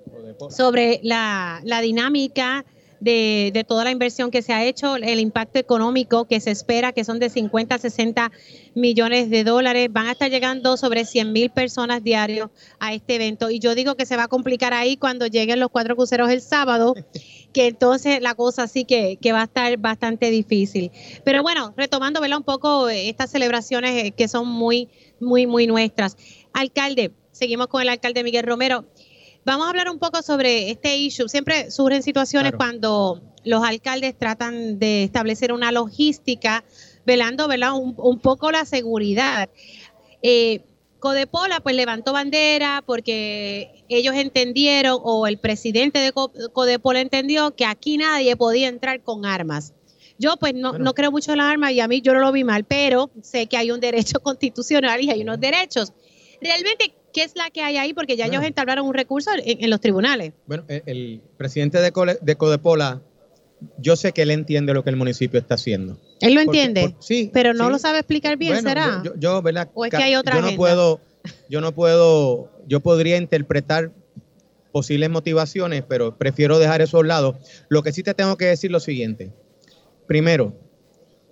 [SPEAKER 2] sobre la, la dinámica de, de, toda la inversión que se ha hecho, el impacto económico que se espera, que son de 50 a 60 millones de dólares. Van a estar llegando sobre 100 mil personas diarios a este evento. Y yo digo que se va a complicar ahí cuando lleguen los cuatro cruceros el sábado, que entonces la cosa sí que, que va a estar bastante difícil. Pero bueno, retomando ¿verdad? un poco estas celebraciones que son muy, muy, muy nuestras. Alcalde, seguimos con el alcalde Miguel Romero. Vamos a hablar un poco sobre este issue. Siempre surgen situaciones
[SPEAKER 5] Claro.
[SPEAKER 2] cuando los alcaldes tratan de establecer una logística, velando ¿verdad? Un, un poco la seguridad. Eh, Codepola pues levantó bandera porque ellos entendieron o el presidente de Co- Codepola entendió que aquí nadie podía entrar con armas. Yo pues no,
[SPEAKER 5] Bueno.
[SPEAKER 2] no creo mucho en las armas y a mí yo no lo vi mal, pero sé que hay un derecho constitucional y hay unos derechos. Realmente, ¿qué es la que hay ahí? Porque ya
[SPEAKER 5] Bueno.
[SPEAKER 2] ellos entablaron un recurso en, en los tribunales.
[SPEAKER 5] Bueno, el, el presidente de, Cole- de Codepola, yo sé que él entiende lo que el municipio está haciendo.
[SPEAKER 2] Él lo
[SPEAKER 5] Porque-
[SPEAKER 2] entiende,
[SPEAKER 5] por- sí,
[SPEAKER 2] pero no
[SPEAKER 5] sí.
[SPEAKER 2] lo sabe explicar bien,
[SPEAKER 5] Bueno,
[SPEAKER 2] ¿será?
[SPEAKER 5] Yo, yo- ¿verdad?
[SPEAKER 2] ¿O es que
[SPEAKER 5] Ca-
[SPEAKER 2] hay otra
[SPEAKER 5] yo no
[SPEAKER 2] agenda?
[SPEAKER 5] puedo, yo no puedo, yo podría interpretar posibles motivaciones, pero prefiero dejar eso a un lado. Lo que sí te tengo que decir lo siguiente. Primero,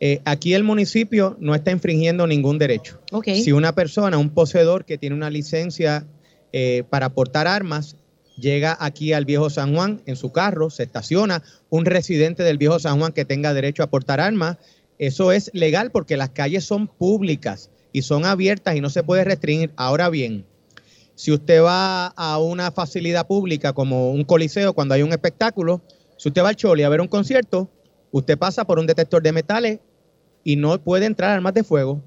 [SPEAKER 5] eh, aquí el municipio no está infringiendo ningún derecho. Si una persona, un poseedor que tiene una licencia eh, para portar armas, llega aquí al viejo San Juan en su carro, se estaciona, un residente del viejo San Juan que tenga derecho a portar armas, eso es legal porque las calles son públicas y son abiertas y no se puede restringir. Ahora bien, si usted va a una facilidad pública como un coliseo cuando hay un espectáculo, si usted va al Choli a ver un concierto, usted pasa por un detector de metales y no puede entrar armas de fuego.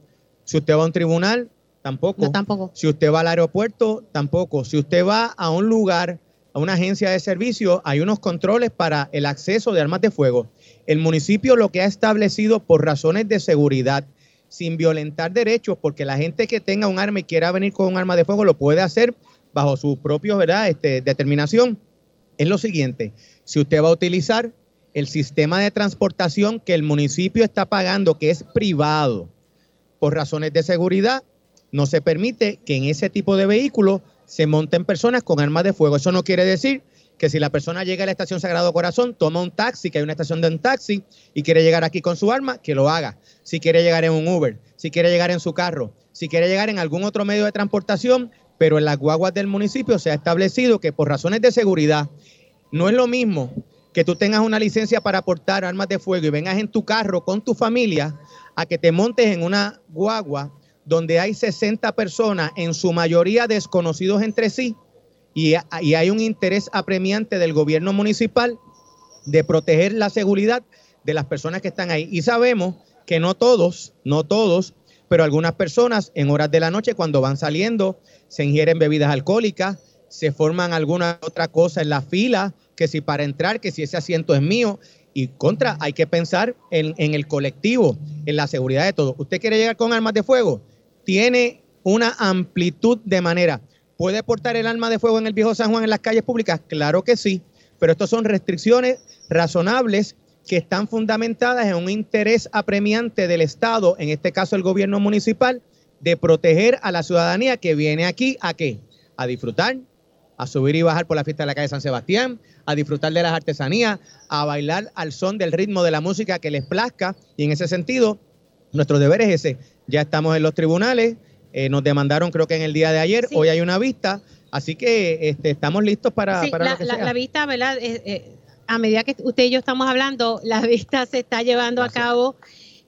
[SPEAKER 5] Si usted va a un tribunal, tampoco.
[SPEAKER 2] No, tampoco.
[SPEAKER 5] Si usted va al aeropuerto, tampoco. Si usted va a un lugar, a una agencia de servicio, hay unos controles para el acceso de armas de fuego. El municipio lo que ha establecido por razones de seguridad, sin violentar derechos, porque la gente que tenga un arma y quiera venir con un arma de fuego lo puede hacer bajo su propia ¿verdad? Este, determinación, es lo siguiente. Si usted va a utilizar el sistema de transportación que el municipio está pagando, que es privado, por razones de seguridad, no se permite que en ese tipo de vehículos se monten personas con armas de fuego. Eso no quiere decir que si la persona llega a la estación Sagrado Corazón, toma un taxi, que hay una estación de un taxi, y quiere llegar aquí con su arma, que lo haga. Si quiere llegar en un Uber, si quiere llegar en su carro, si quiere llegar en algún otro medio de transportación, pero en las guaguas del municipio se ha establecido que por razones de seguridad no es lo mismo que tú tengas una licencia para portar armas de fuego y vengas en tu carro con tu familia a que te montes en una guagua donde hay 60 personas, en su mayoría desconocidos entre sí, y, y hay un interés apremiante del gobierno municipal de proteger la seguridad de las personas que están ahí. Y sabemos que no todos, no todos, pero algunas personas en horas de la noche cuando van saliendo se ingieren bebidas alcohólicas, se forman alguna otra cosa en la fila, que si para entrar, que si ese asiento es mío. Y contra, hay que pensar en, en el colectivo, en la seguridad de todos. ¿Usted quiere llegar con armas de fuego? Tiene una amplitud de manera. ¿Puede portar el arma de fuego en el viejo San Juan en las calles públicas? Claro que sí, pero estas son restricciones razonables que están fundamentadas en un interés apremiante del Estado, en este caso el gobierno municipal, de proteger a la ciudadanía que viene aquí a qué? A disfrutar, a subir y bajar por la fiesta de la calle San Sebastián, a disfrutar de las artesanías, a bailar al son del ritmo de la música que les plazca. Y en ese sentido, nuestro deber es ese. Ya estamos en los tribunales, eh, nos demandaron creo que en el día de ayer,
[SPEAKER 2] Sí.
[SPEAKER 5] hoy hay una vista. Así que este, estamos listos para,
[SPEAKER 2] Sí,
[SPEAKER 5] para
[SPEAKER 2] la,
[SPEAKER 5] lo que
[SPEAKER 2] la-
[SPEAKER 5] sea.
[SPEAKER 2] la vista, ¿verdad? Eh, eh, a medida que usted y yo estamos hablando, la vista se está llevando
[SPEAKER 5] Gracias.
[SPEAKER 2] a cabo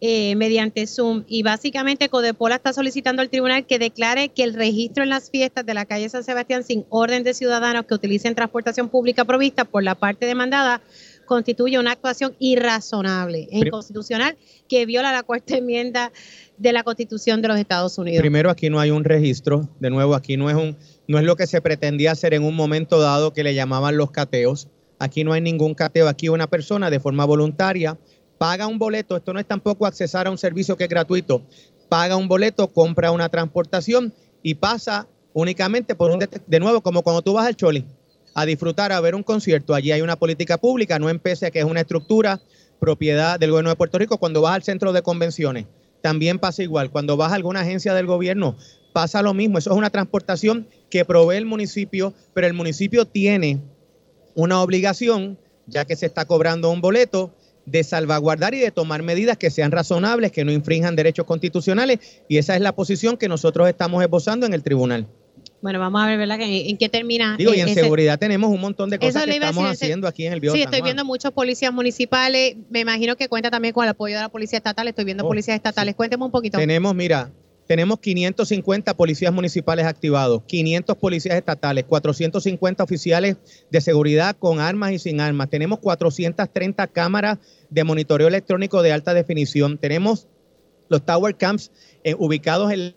[SPEAKER 2] eh, mediante Zoom y básicamente Codepola está solicitando al tribunal que declare que el registro en las fiestas de la calle San Sebastián sin orden de ciudadanos que utilicen transportación pública provista por la parte demandada constituye una actuación irrazonable e inconstitucional que viola la cuarta enmienda de la Constitución de los Estados Unidos.
[SPEAKER 5] Primero, aquí no hay un registro. De nuevo, aquí no es un, no es lo que se pretendía hacer en un momento dado que le llamaban los cateos. Aquí no hay ningún cateo. Aquí una persona de forma voluntaria paga un boleto. Esto no es tampoco accesar a un servicio que es gratuito. Paga un boleto, compra una transportación y pasa únicamente por un de nuevo como cuando tú vas al Choli a disfrutar, a ver un concierto. Allí hay una política pública, no empece que es una estructura propiedad del gobierno de Puerto Rico. Cuando vas al centro de convenciones, también pasa igual. Cuando vas a alguna agencia del gobierno, pasa lo mismo. Eso es una transportación que provee el municipio, pero el municipio tiene una obligación, ya que se está cobrando un boleto, de salvaguardar y de tomar medidas que sean razonables, que no infrinjan derechos constitucionales, y esa es la posición que nosotros estamos esbozando en el tribunal.
[SPEAKER 2] Bueno, vamos a ver, ¿verdad? ¿En qué termina?
[SPEAKER 5] Digo, y en
[SPEAKER 2] ese-
[SPEAKER 5] seguridad tenemos un montón de cosas que estamos
[SPEAKER 2] decir,
[SPEAKER 5] haciendo aquí en el Bio
[SPEAKER 2] Sí, estoy viendo muchos policías municipales. Me imagino que cuenta también con el apoyo de la policía estatal. Estoy viendo
[SPEAKER 5] Oh,
[SPEAKER 2] policías estatales. Cuénteme un poquito.
[SPEAKER 5] Tenemos, mira, tenemos 550 policías municipales activados, 500 policías estatales, 450 oficiales de seguridad con armas y sin armas. Tenemos 430 cámaras de monitoreo electrónico de alta definición. Tenemos los tower camps eh, ubicados en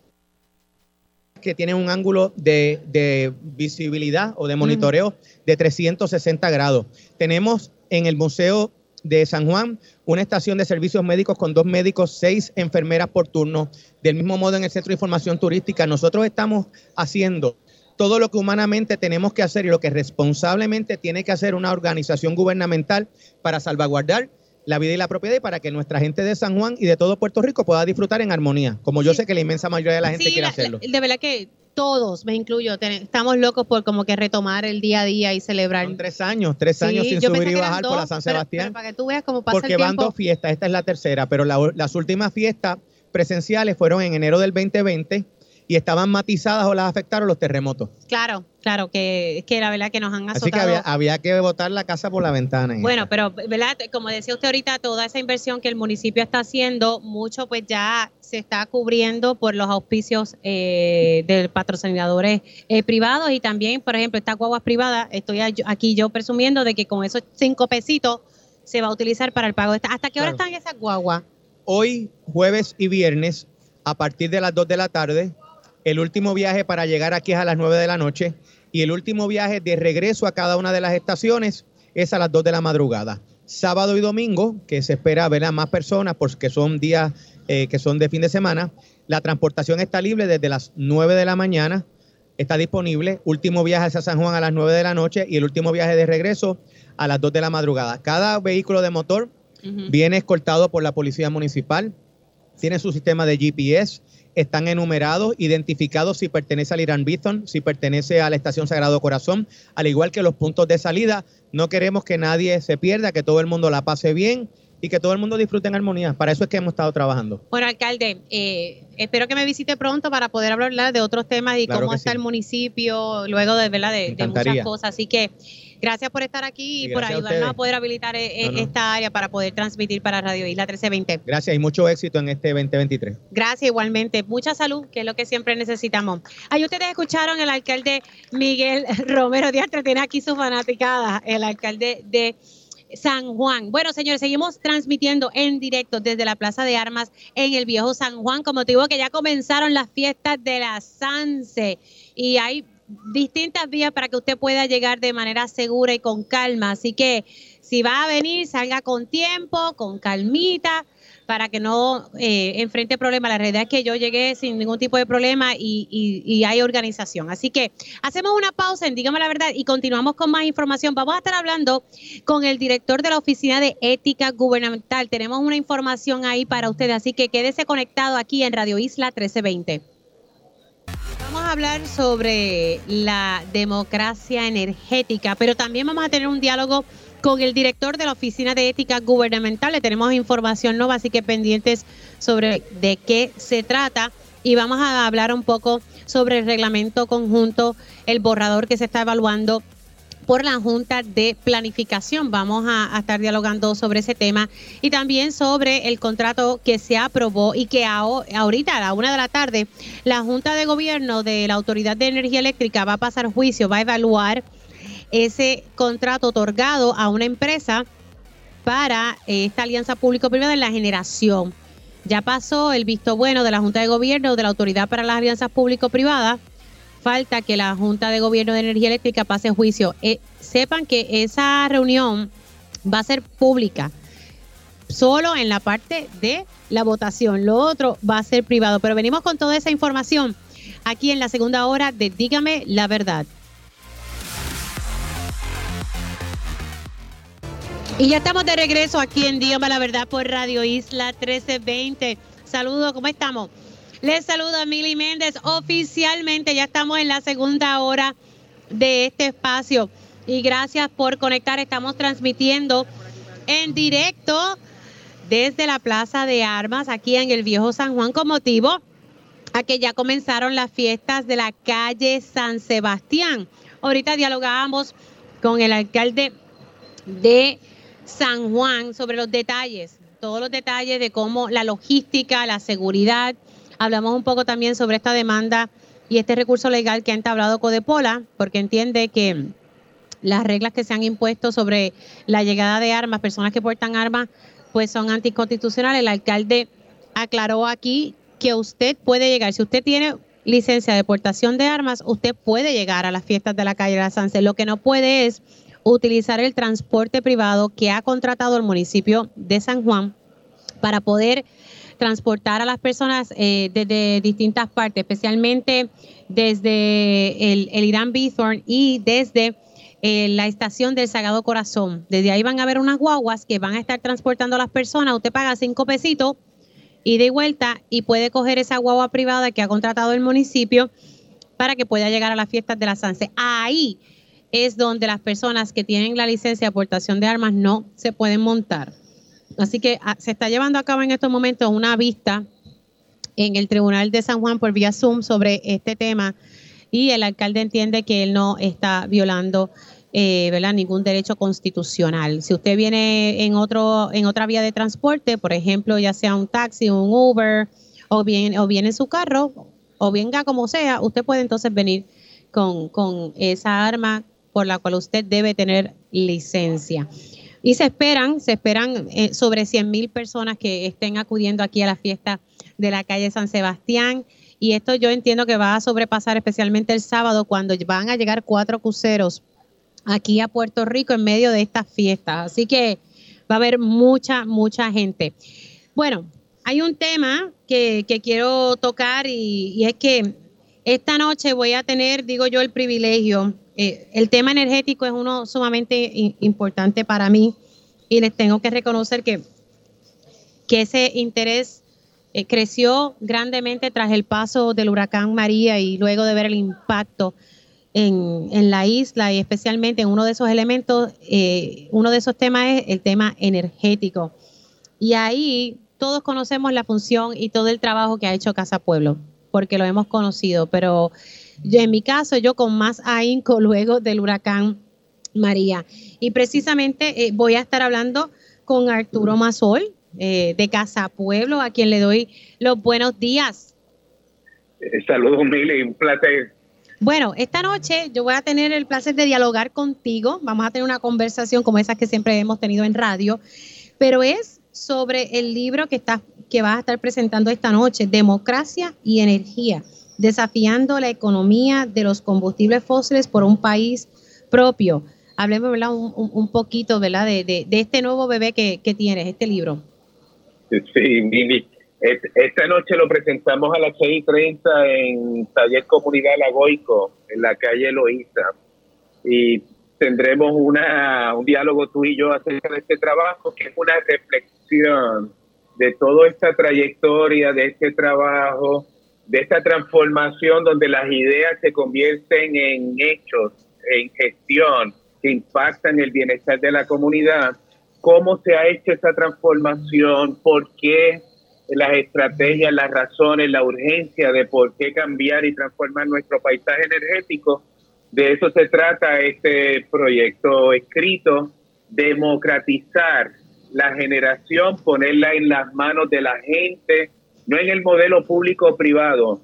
[SPEAKER 5] que tienen un ángulo de, de visibilidad o de monitoreo de 360 grados. Tenemos en el Museo de San Juan una estación de servicios médicos con dos médicos, seis enfermeras por turno. Del mismo modo en el Centro de Información Turística, nosotros estamos haciendo todo lo que humanamente tenemos que hacer y lo que responsablemente tiene que hacer una organización gubernamental para salvaguardar la vida y la propiedad y para que nuestra gente de San Juan y de todo Puerto Rico pueda disfrutar en armonía, como yo
[SPEAKER 2] Sí.
[SPEAKER 5] sé que la inmensa mayoría de la gente
[SPEAKER 2] Sí,
[SPEAKER 5] quiere
[SPEAKER 2] la-
[SPEAKER 5] hacerlo.
[SPEAKER 2] la- de verdad que todos, me incluyo, ten- estamos locos por como que retomar el día a día y celebrar.
[SPEAKER 5] Son tres años, tres
[SPEAKER 2] Sí,
[SPEAKER 5] años sin subir y bajar por
[SPEAKER 2] dos,
[SPEAKER 5] la San
[SPEAKER 2] pero- pero
[SPEAKER 5] Sebastián.
[SPEAKER 2] para que tú veas cómo pasa
[SPEAKER 5] porque
[SPEAKER 2] el
[SPEAKER 5] van dos fiestas, esta es la tercera, pero la- las últimas fiestas presenciales fueron en enero del 2020 y estaban matizadas o las afectaron los terremotos.
[SPEAKER 2] Claro, claro, que, que la verdad que nos han azotado.
[SPEAKER 5] Así que había, había que botar la casa por la ventana. en
[SPEAKER 2] Bueno,
[SPEAKER 5] esta.
[SPEAKER 2] pero, ¿verdad? Como decía usted ahorita, toda esa inversión que el municipio está haciendo, mucho pues ya se está cubriendo por los auspicios eh, de patrocinadores eh, privados y también, por ejemplo, estas guaguas privadas, estoy aquí yo presumiendo de que con esos cinco pesitos se va a utilizar para el pago de esta. ¿Hasta qué hora
[SPEAKER 5] Claro.
[SPEAKER 2] están esas guaguas?
[SPEAKER 5] Hoy, jueves y viernes, a partir de las 2 de la tarde, el último viaje para llegar aquí es a las 9 de la noche y el último viaje de regreso a cada una de las estaciones es a las 2 de la madrugada. Sábado y domingo, que se espera ver a más personas porque son días eh, que son de fin de semana, la transportación está libre desde las 9 de la mañana, está disponible, último viaje hacia San Juan a las 9 de la noche y el último viaje de regreso a las 2 de la madrugada. Cada vehículo de motor viene escoltado por la policía municipal, tiene su sistema de GPS, están enumerados, identificados si pertenece al Irán Bithon, si pertenece a la Estación Sagrado Corazón, al igual que los puntos de salida. No queremos que nadie se pierda, que todo el mundo la pase bien y que todo el mundo disfrute en armonía. Para eso es que hemos estado trabajando.
[SPEAKER 2] Bueno, alcalde, eh, espero que me visite pronto para poder hablar de otros temas y
[SPEAKER 5] Claro
[SPEAKER 2] cómo está
[SPEAKER 5] sí.
[SPEAKER 2] el municipio luego de, ¿verdad? de, de muchas cosas. Así que gracias por estar aquí y,
[SPEAKER 5] Y
[SPEAKER 2] por
[SPEAKER 5] a
[SPEAKER 2] ayudarnos a, poder habilitar eh,
[SPEAKER 5] No, no.
[SPEAKER 2] esta área para poder transmitir para Radio Isla 1320.
[SPEAKER 5] Gracias y mucho éxito en este 2023.
[SPEAKER 2] Gracias igualmente. Mucha salud, que es lo que siempre necesitamos. Ahí ustedes escucharon el alcalde Miguel Romero Díaz, tiene aquí su fanaticada, el alcalde de San Juan. Bueno, señores, seguimos transmitiendo en directo desde la Plaza de Armas en el Viejo San Juan, como te digo que ya comenzaron las fiestas de la Sanse y hay distintas vías para que usted pueda llegar de manera segura y con calma. Así que si va a venir, salga con tiempo, con calmita, para que no eh, enfrente problemas. La realidad es que yo llegué sin ningún tipo de problema y, y- y hay organización. Así que hacemos una pausa en Dígame la Verdad y continuamos con más información. Vamos a estar hablando con el director de la Oficina de Ética Gubernamental. Tenemos una información ahí para ustedes, así que quédese conectado aquí en Radio Isla 1320. Vamos a hablar sobre la democracia energética, pero también vamos a tener un diálogo con el director de la Oficina de Ética Gubernamental. Le tenemos información nueva, así que pendientes sobre de qué se trata. y vamos a hablar un poco sobre el reglamento conjunto, el borrador que se está evaluando por la Junta de Planificación. Vamos a, estar dialogando sobre ese tema y también sobre el contrato que se aprobó y que ahorita a la una de la tarde la Junta de Gobierno de la Autoridad de Energía Eléctrica va a pasar juicio, va a evaluar ese contrato otorgado a una empresa para esta alianza público-privada en la generación. Ya pasó el visto bueno de la Junta de Gobierno de la Autoridad para las Alianzas Público-Privadas falta que la Junta de Gobierno de Energía Eléctrica pase juicio. Eh, sepan que esa reunión va a ser pública, solo en la parte de la votación. Lo otro va a ser privado. Pero venimos con toda esa información aquí en la segunda hora de Dígame la verdad. Y ya estamos de regreso aquí en Dígame la verdad por Radio Isla 1320. Saludos, ¿cómo estamos? Les saluda Mili Méndez. Oficialmente ya estamos en la segunda hora de este espacio. Y gracias por conectar. Estamos transmitiendo en directo desde la Plaza de Armas aquí en el Viejo San Juan con motivo a que ya comenzaron las fiestas de la calle San Sebastián. Ahorita dialogábamos con el alcalde de San Juan sobre los detalles, todos los detalles de cómo la logística, la seguridad Hablamos un poco también sobre esta demanda y este recurso legal que ha entablado Codepola, porque entiende que las reglas que se han impuesto sobre la llegada de armas, personas que portan armas, pues son anticonstitucionales. El alcalde aclaró aquí que usted puede llegar, si usted tiene licencia de portación de armas, usted puede llegar a las fiestas de la calle de la Sanse. Lo que no puede es utilizar el transporte privado que ha contratado el municipio de San Juan para poder transportar a las personas eh, desde distintas partes, especialmente desde el, Irán Bithorn y desde eh, la estación del Sagrado Corazón. Desde ahí van a haber unas guaguas que van a estar transportando a las personas. Usted paga cinco pesitos y de vuelta y puede coger esa guagua privada que ha contratado el municipio para que pueda llegar a las fiestas de la Sanse. Ahí es donde las personas que tienen la licencia de aportación de armas no se pueden montar. Así que ah, se está llevando a cabo en estos momentos una vista en el Tribunal de San Juan por vía Zoom sobre este tema y el alcalde entiende que él no está violando eh, ¿verdad? ningún derecho constitucional. Si usted viene en otro en otra vía de transporte, por ejemplo, ya sea un taxi, un Uber o bien o viene en su carro o venga como sea, usted puede entonces venir con, con esa arma por la cual usted debe tener licencia. Y se esperan, se esperan eh, sobre 100 mil personas que estén acudiendo aquí a la fiesta de la calle San Sebastián. Y esto yo entiendo que va a sobrepasar especialmente el sábado cuando van a llegar cuatro cruceros aquí a Puerto Rico en medio de estas fiestas. Así que va a haber mucha, mucha gente. Bueno, hay un tema que, quiero tocar y, es que esta noche voy a tener, digo yo, el privilegio eh, el tema energético es uno sumamente importante para mí y les tengo que reconocer que, que ese interés eh, creció grandemente tras el paso del huracán María y luego de ver el impacto en, en la isla y especialmente en uno de esos elementos, eh, uno de esos temas es el tema energético. Y ahí todos conocemos la función y todo el trabajo que ha hecho Casa Pueblo, porque lo hemos conocido, pero yo, en mi caso, yo con más ahínco luego del huracán María. Y precisamente eh, voy a estar hablando con Arturo Mazol eh, de Casa Pueblo, a quien le doy los buenos días.
[SPEAKER 6] Eh, saludos, Mili, un placer.
[SPEAKER 2] Bueno, esta noche yo voy a tener el placer de dialogar contigo. Vamos a tener una conversación como esas que siempre hemos tenido en radio, pero es sobre el libro que, está, que vas a estar presentando esta noche, Democracia y Energía desafiando la economía de los combustibles fósiles por un país propio. Hablemos Un, un, poquito ¿verdad? De, de, este nuevo bebé que, que tienes, este libro.
[SPEAKER 6] Sí, Mimi. Esta noche lo presentamos a las 6.30 en Taller Comunidad Lagoico, en la calle Loíza. Y tendremos una, un diálogo tú y yo acerca de este trabajo, que es una reflexión de toda esta trayectoria, de este trabajo, de esta transformación donde las ideas se convierten en hechos, en gestión, que impactan el bienestar de la comunidad. ¿Cómo se ha hecho esa transformación? ¿Por qué las estrategias, las razones, la urgencia de por qué cambiar y transformar nuestro paisaje energético. De eso se trata este proyecto escrito, democratizar la generación, ponerla en las manos de la gente, no en el modelo público-privado,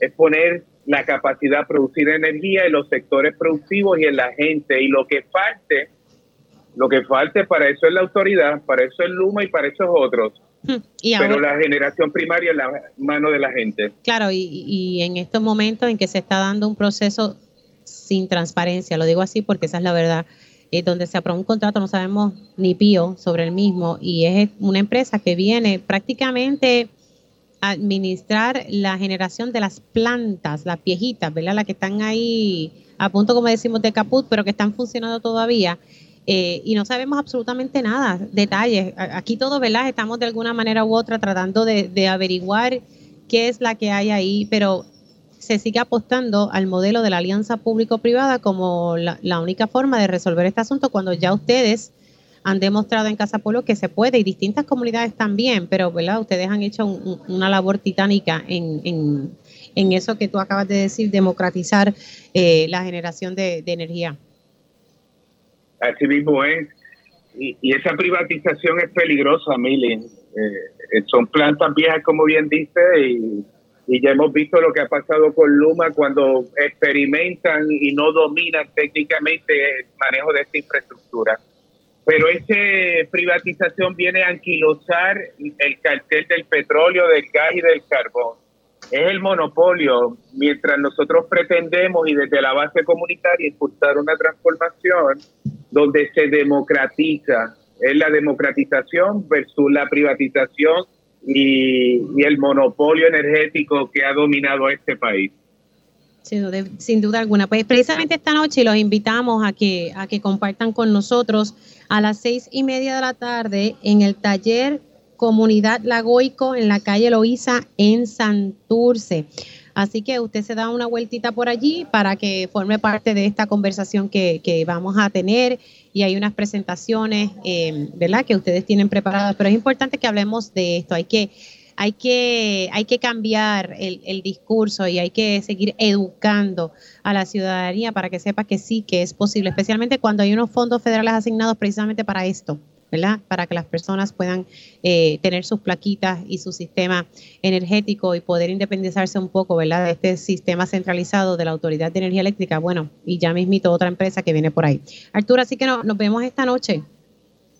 [SPEAKER 6] es poner la capacidad de producir energía en los sectores productivos y en la gente. Y lo que falte, lo que falte para eso es la autoridad, para eso es Luma y para esos otros. Hmm. Pero la generación primaria en la mano de la gente.
[SPEAKER 2] Claro, y, y en estos momentos en que se está dando un proceso sin transparencia, lo digo así porque esa es la verdad, eh, donde se aprobó un contrato, no sabemos ni pío sobre el mismo, y es una empresa que viene prácticamente administrar la generación de las plantas, las viejitas, ¿verdad? Las que están ahí a punto, como decimos, de caput, pero que están funcionando todavía. Eh, y no sabemos absolutamente nada, detalles. Aquí todos, ¿verdad? Estamos de alguna manera u otra tratando de, averiguar qué es la que hay ahí, pero se sigue apostando al modelo de la alianza público-privada como la, única forma de resolver este asunto cuando ya ustedes han demostrado en Casa Pueblo que se puede y distintas comunidades también, pero ¿verdad? ustedes han hecho una labor titánica en, eso que tú acabas de decir, democratizar eh, la generación de, energía.
[SPEAKER 6] Así mismo es. Y, esa privatización es peligrosa, Mili. Eh, son plantas viejas, como bien dice, y y ya hemos visto lo que ha pasado con Luma cuando experimentan y no dominan técnicamente el manejo de esta infraestructura. Pero esa privatización viene a anquilosar el cartel del petróleo, del gas y del carbón. Es el monopolio, mientras nosotros pretendemos y desde la base comunitaria impulsar una transformación donde se democratiza, es la democratización versus la privatización y, el monopolio energético que ha dominado este país.
[SPEAKER 2] Sin duda, alguna. Pues precisamente esta noche los invitamos a que, a que compartan con nosotros a las seis y media de la tarde en el taller Comunidad Lagoico en la calle Loíza en Santurce. Así que usted se da una vueltita por allí para que forme parte de esta conversación que, que vamos a tener y hay unas presentaciones, eh, ¿verdad?, que ustedes tienen preparadas, pero es importante que hablemos de esto, hay que, hay que, hay que cambiar el, el discurso y hay que seguir educando a la ciudadanía para que sepa que sí, que es posible, especialmente cuando hay unos fondos federales asignados precisamente para esto. Para que las personas puedan eh, tener sus plaquitas y su sistema energético y poder independizarse un poco, ¿verdad? De este sistema centralizado de la Autoridad de Energía Eléctrica. Bueno, y ya mismito otra empresa que viene por ahí. Arturo, así que nos vemos esta noche.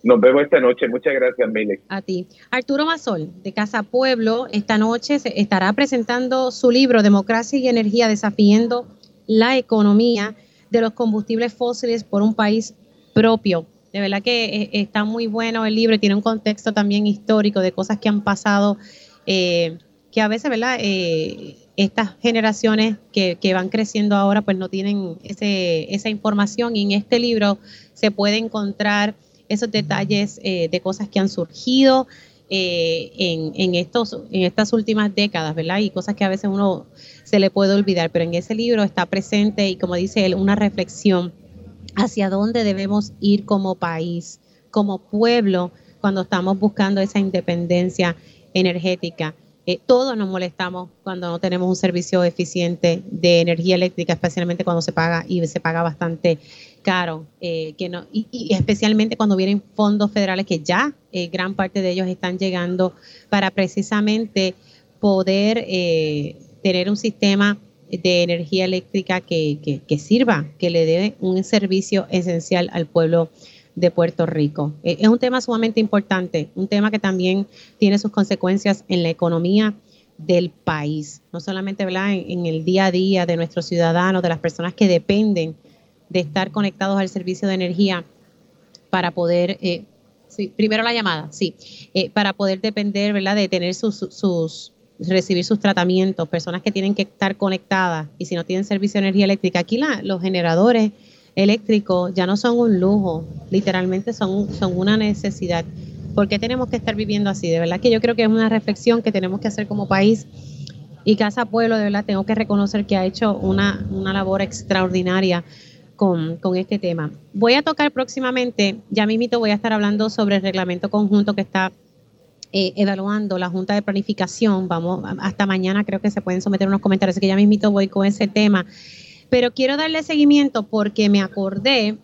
[SPEAKER 6] Nos vemos esta noche. Muchas gracias, Mile.
[SPEAKER 2] A ti. Arturo Mazol, de Casa Pueblo, esta noche se estará presentando su libro Democracia y Energía desafiando la economía de los combustibles fósiles por un país propio. De verdad que eh, está muy bueno el libro y tiene un contexto también histórico de cosas que han pasado, eh, que a veces, ¿verdad? Eh, estas generaciones que, van creciendo ahora pues no tienen ese, esa información y en este libro se puede encontrar esos detalles de cosas que han surgido en, en, estos, en estas últimas décadas, ¿verdad? Y cosas que a veces uno se le puede olvidar, pero en ese libro está presente y como dice él, una reflexión hacia dónde debemos ir como país, como pueblo, cuando estamos buscando esa independencia energética. Eh, todos nos molestamos cuando no tenemos un servicio eficiente de energía eléctrica, especialmente cuando se paga y se paga bastante caro, eh, que no, y, especialmente cuando vienen fondos federales que ya eh, gran parte de ellos están llegando para precisamente poder tener un sistema de energía eléctrica que, sirva, que le dé un servicio esencial al pueblo de Puerto Rico. E, es un tema sumamente importante, un tema que también tiene sus consecuencias en la economía del país, no solamente En, el día a día de nuestros ciudadanos, de las personas que dependen de estar conectados al servicio de energía para poder, eh, primero la llamada, sí, eh, para poder depender, ¿verdad? De tener sus, sus, recibir sus tratamientos, personas que tienen que estar conectadas y si no tienen servicio de energía eléctrica, aquí la, los generadores eléctricos ya no son un lujo, literalmente son, son una necesidad. ¿Por qué tenemos que estar viviendo así? De verdad que yo creo que es una reflexión que tenemos que hacer como país y Casa Pueblo, de verdad, tengo que reconocer que ha hecho una, una labor extraordinaria con, con, este tema. Voy a tocar próximamente, ya mismito voy a estar hablando sobre el reglamento conjunto que está eh, evaluando la Junta de Planificación. Vamos, hasta mañana creo que se pueden someter unos comentarios, así que ya mismito voy con ese tema. Pero quiero darle seguimiento porque me acordé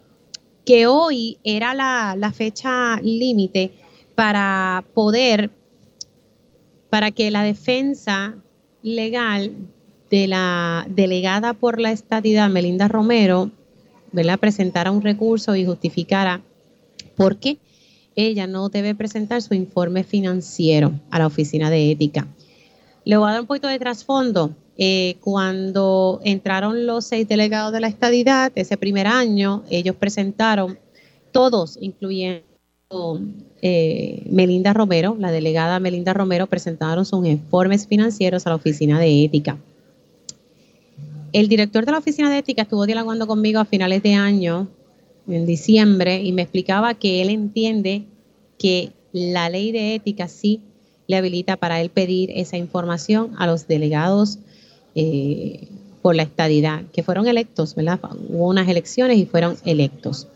[SPEAKER 2] que hoy era la, la fecha límite para poder, para que la defensa legal de la delegada por la estadidad, Melinda Romero, ¿verdad? presentara un recurso y justificara por qué ella no debe presentar su informe financiero a la oficina de ética. Le voy a dar un poquito de trasfondo. Eh, cuando entraron los seis delegados de la estadidad, ese primer año, ellos presentaron, todos, incluyendo eh, Melinda Romero, la delegada Melinda Romero, presentaron sus informes financieros a la oficina de ética. El director de la oficina de ética estuvo dialogando conmigo a finales de año, en diciembre, y me explicaba que él entiende que la ley de ética sí le habilita para él pedir esa información a los delegados eh, por la estadidad, que fueron electos, ¿verdad? Hubo unas elecciones y fueron electos.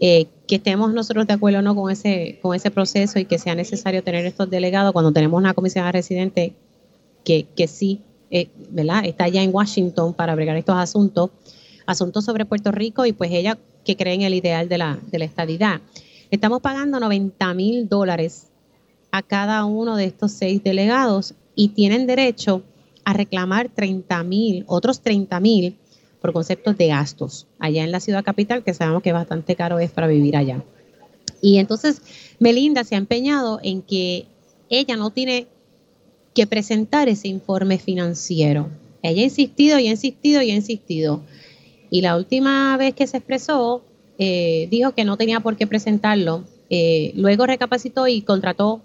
[SPEAKER 2] Eh, que estemos nosotros de acuerdo o no con ese, con ese proceso y que sea necesario tener estos delegados cuando tenemos una comisión residente que, que sí eh, ¿verdad? Está allá en Washington para bregar estos asuntos, asuntos sobre Puerto Rico y pues ella que cree en el ideal de la, de la estadidad. Estamos pagando 90 mil dólares a cada uno de estos seis delegados y tienen derecho a reclamar 30 mil, otros 30 mil por conceptos de gastos allá en la ciudad capital, que sabemos que bastante caro es para vivir allá. Y entonces Melinda se ha empeñado en que ella no tiene que presentar ese informe financiero. Ella ha insistido y ha insistido y ha insistido. Y la última vez que se expresó, eh, dijo que no tenía por qué presentarlo. Eh, luego recapacitó y contrató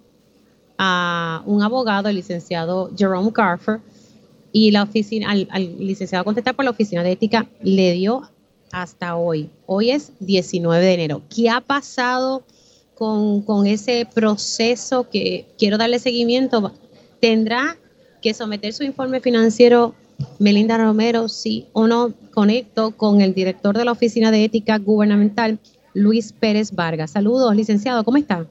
[SPEAKER 2] a un abogado, el licenciado Jerome Carfer, y la oficina, al, licenciado a contestar por la oficina de ética, le dio hasta hoy. Hoy es 19 de enero. ¿Qué ha pasado con, con ese proceso que quiero darle seguimiento? Tendrá que someter su informe financiero Melinda Romero, sí o no, conecto con el director de la Oficina de Ética Gubernamental, Luis Pérez Vargas. Saludos, licenciado, ¿cómo está?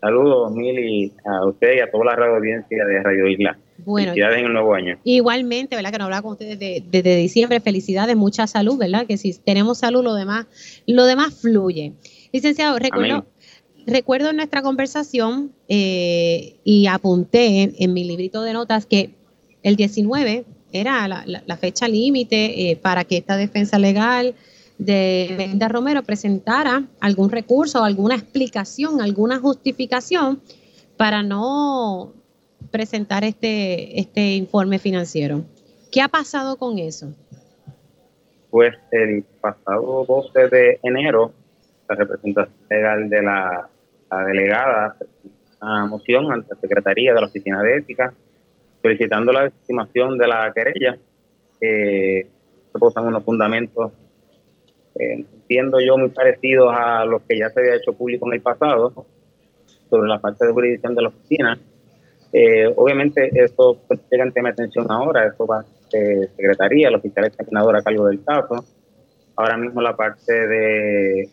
[SPEAKER 7] Saludos, Mili, a usted y a toda la radio audiencia de Radio Isla. Bueno, felicidades en el nuevo año.
[SPEAKER 2] Igualmente, ¿verdad? Que no hablaba con ustedes desde diciembre. Felicidades, mucha salud, ¿verdad? Que si tenemos salud, lo demás, lo demás fluye. Licenciado, recuerdo, recuerdo en nuestra conversación eh, y apunté en, mi librito de notas que el 19 era la, fecha límite eh, para que esta defensa legal de Melinda Romero presentara algún recurso, alguna explicación, alguna justificación para no presentar este, este informe financiero. ¿Qué ha pasado con eso?
[SPEAKER 7] Pues el pasado 12 de enero, la representación legal de la la delegada una moción ante la Secretaría de la Oficina de Ética solicitando la estimación de la querella. Eh, se posan unos fundamentos, eh, yo, muy parecidos a los que ya se había hecho público en el pasado sobre la parte de jurisdicción de la oficina. Eh, obviamente, eso pues, llega en tema de atención ahora, eso va de Secretaría, el oficial examinador a cargo del caso. Ahora mismo la parte de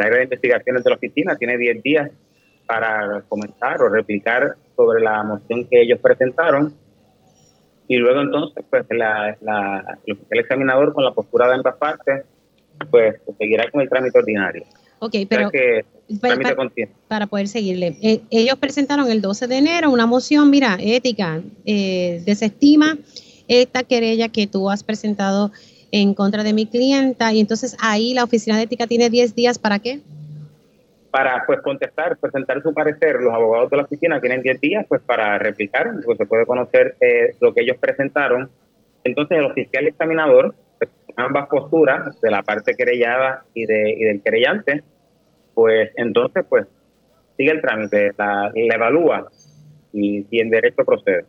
[SPEAKER 7] la área de investigaciones de la oficina tiene 10 días para comentar o replicar sobre la moción que ellos presentaron. Y luego entonces, pues la, el examinador con la postura de ambas partes, pues seguirá con el trámite ordinario.
[SPEAKER 2] Ok, pero para, poder seguirle, eh, ellos presentaron el 12 de enero una moción, mira, ética, eh, desestima esta querella que tú has presentado en contra de mi clienta y entonces ahí la oficina de ética tiene 10 días para qué?
[SPEAKER 7] Para pues contestar, presentar su parecer. Los abogados de la oficina tienen 10 días pues para replicar, pues se puede conocer eh, lo que ellos presentaron. Entonces el oficial examinador, pues, ambas posturas de la parte querellada y, de, y del querellante, pues entonces pues sigue el trámite, la, evalúa y si en derecho procede.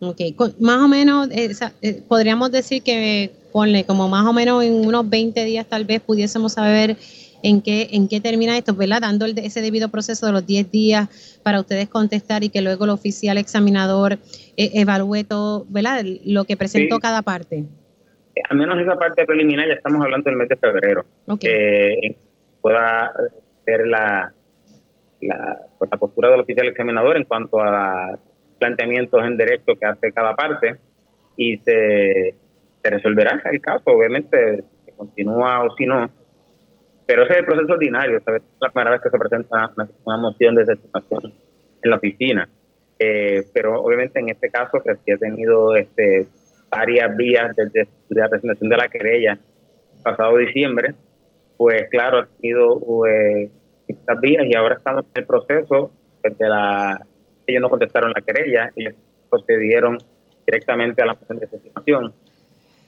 [SPEAKER 2] Ok, más o menos eh, eh, podríamos decir que ponle como más o menos en unos 20 días tal vez pudiésemos saber en qué, en qué termina esto, ¿verdad? Dando ese debido proceso de los 10 días para ustedes contestar y que luego el oficial examinador eh, evalúe todo, ¿verdad? Lo que presentó cada parte.
[SPEAKER 7] Al menos esa parte preliminar ya estamos hablando del mes de febrero. Que pueda ser la, la, pues, la postura del oficial examinador en cuanto a planteamientos en derecho que hace cada parte y se, se resolverá el caso, obviamente, si continúa o si no. Pero ese es el proceso ordinario, ¿sabes? es la primera vez que se presenta una, moción de designación en la oficina. Eh, pero obviamente en este caso, que sí ha tenido este, varias vías desde la presentación de la querella pasado diciembre, pues claro, ha tenido eh, estas vías y ahora estamos en el proceso de la ellos no contestaron la querella, ellos procedieron directamente a la moción de designación.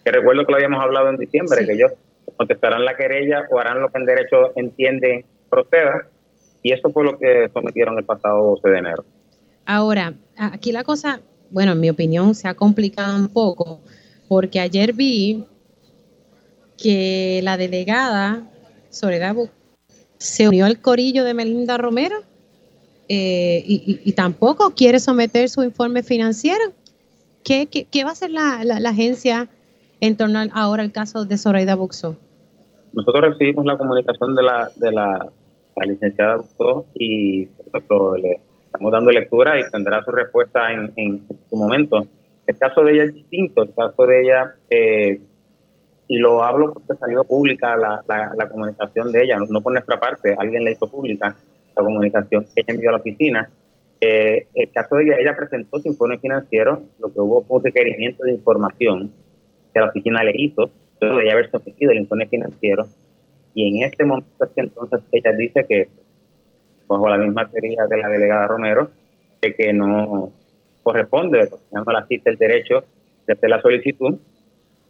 [SPEAKER 7] Que recuerdo que lo habíamos hablado en diciembre, que ellos contestarán la querella o harán lo que en derecho entiende proceda, y eso fue lo que sometieron el pasado 12 de enero.
[SPEAKER 2] Ahora, aquí la cosa, bueno, en mi opinión, se ha complicado un poco, porque ayer vi que la delegada Soledad se unió al corillo de Melinda Romero eh, y, tampoco quiere someter su informe financiero. ¿Qué, qué, va a hacer la, la, agencia en torno ahora al caso de Zoraida Buxo?
[SPEAKER 7] Nosotros recibimos la comunicación de la, de la, licenciada Buxo y le estamos dando lectura y tendrá su respuesta en, su momento. El caso de ella es distinto, el caso de ella, eh, y lo hablo porque salió pública la, la, comunicación de ella, no por nuestra parte, alguien la hizo pública la comunicación que ella envió a la oficina. Eh, el caso de ella, ella presentó su informe financiero, lo que hubo fue un requerimiento de información que la oficina le hizo, luego de haber sometido el informe financiero, y en este momento es que entonces ella dice que, bajo la misma teoría de la delegada Romero, de que no corresponde, no la cita el derecho de hacer la solicitud,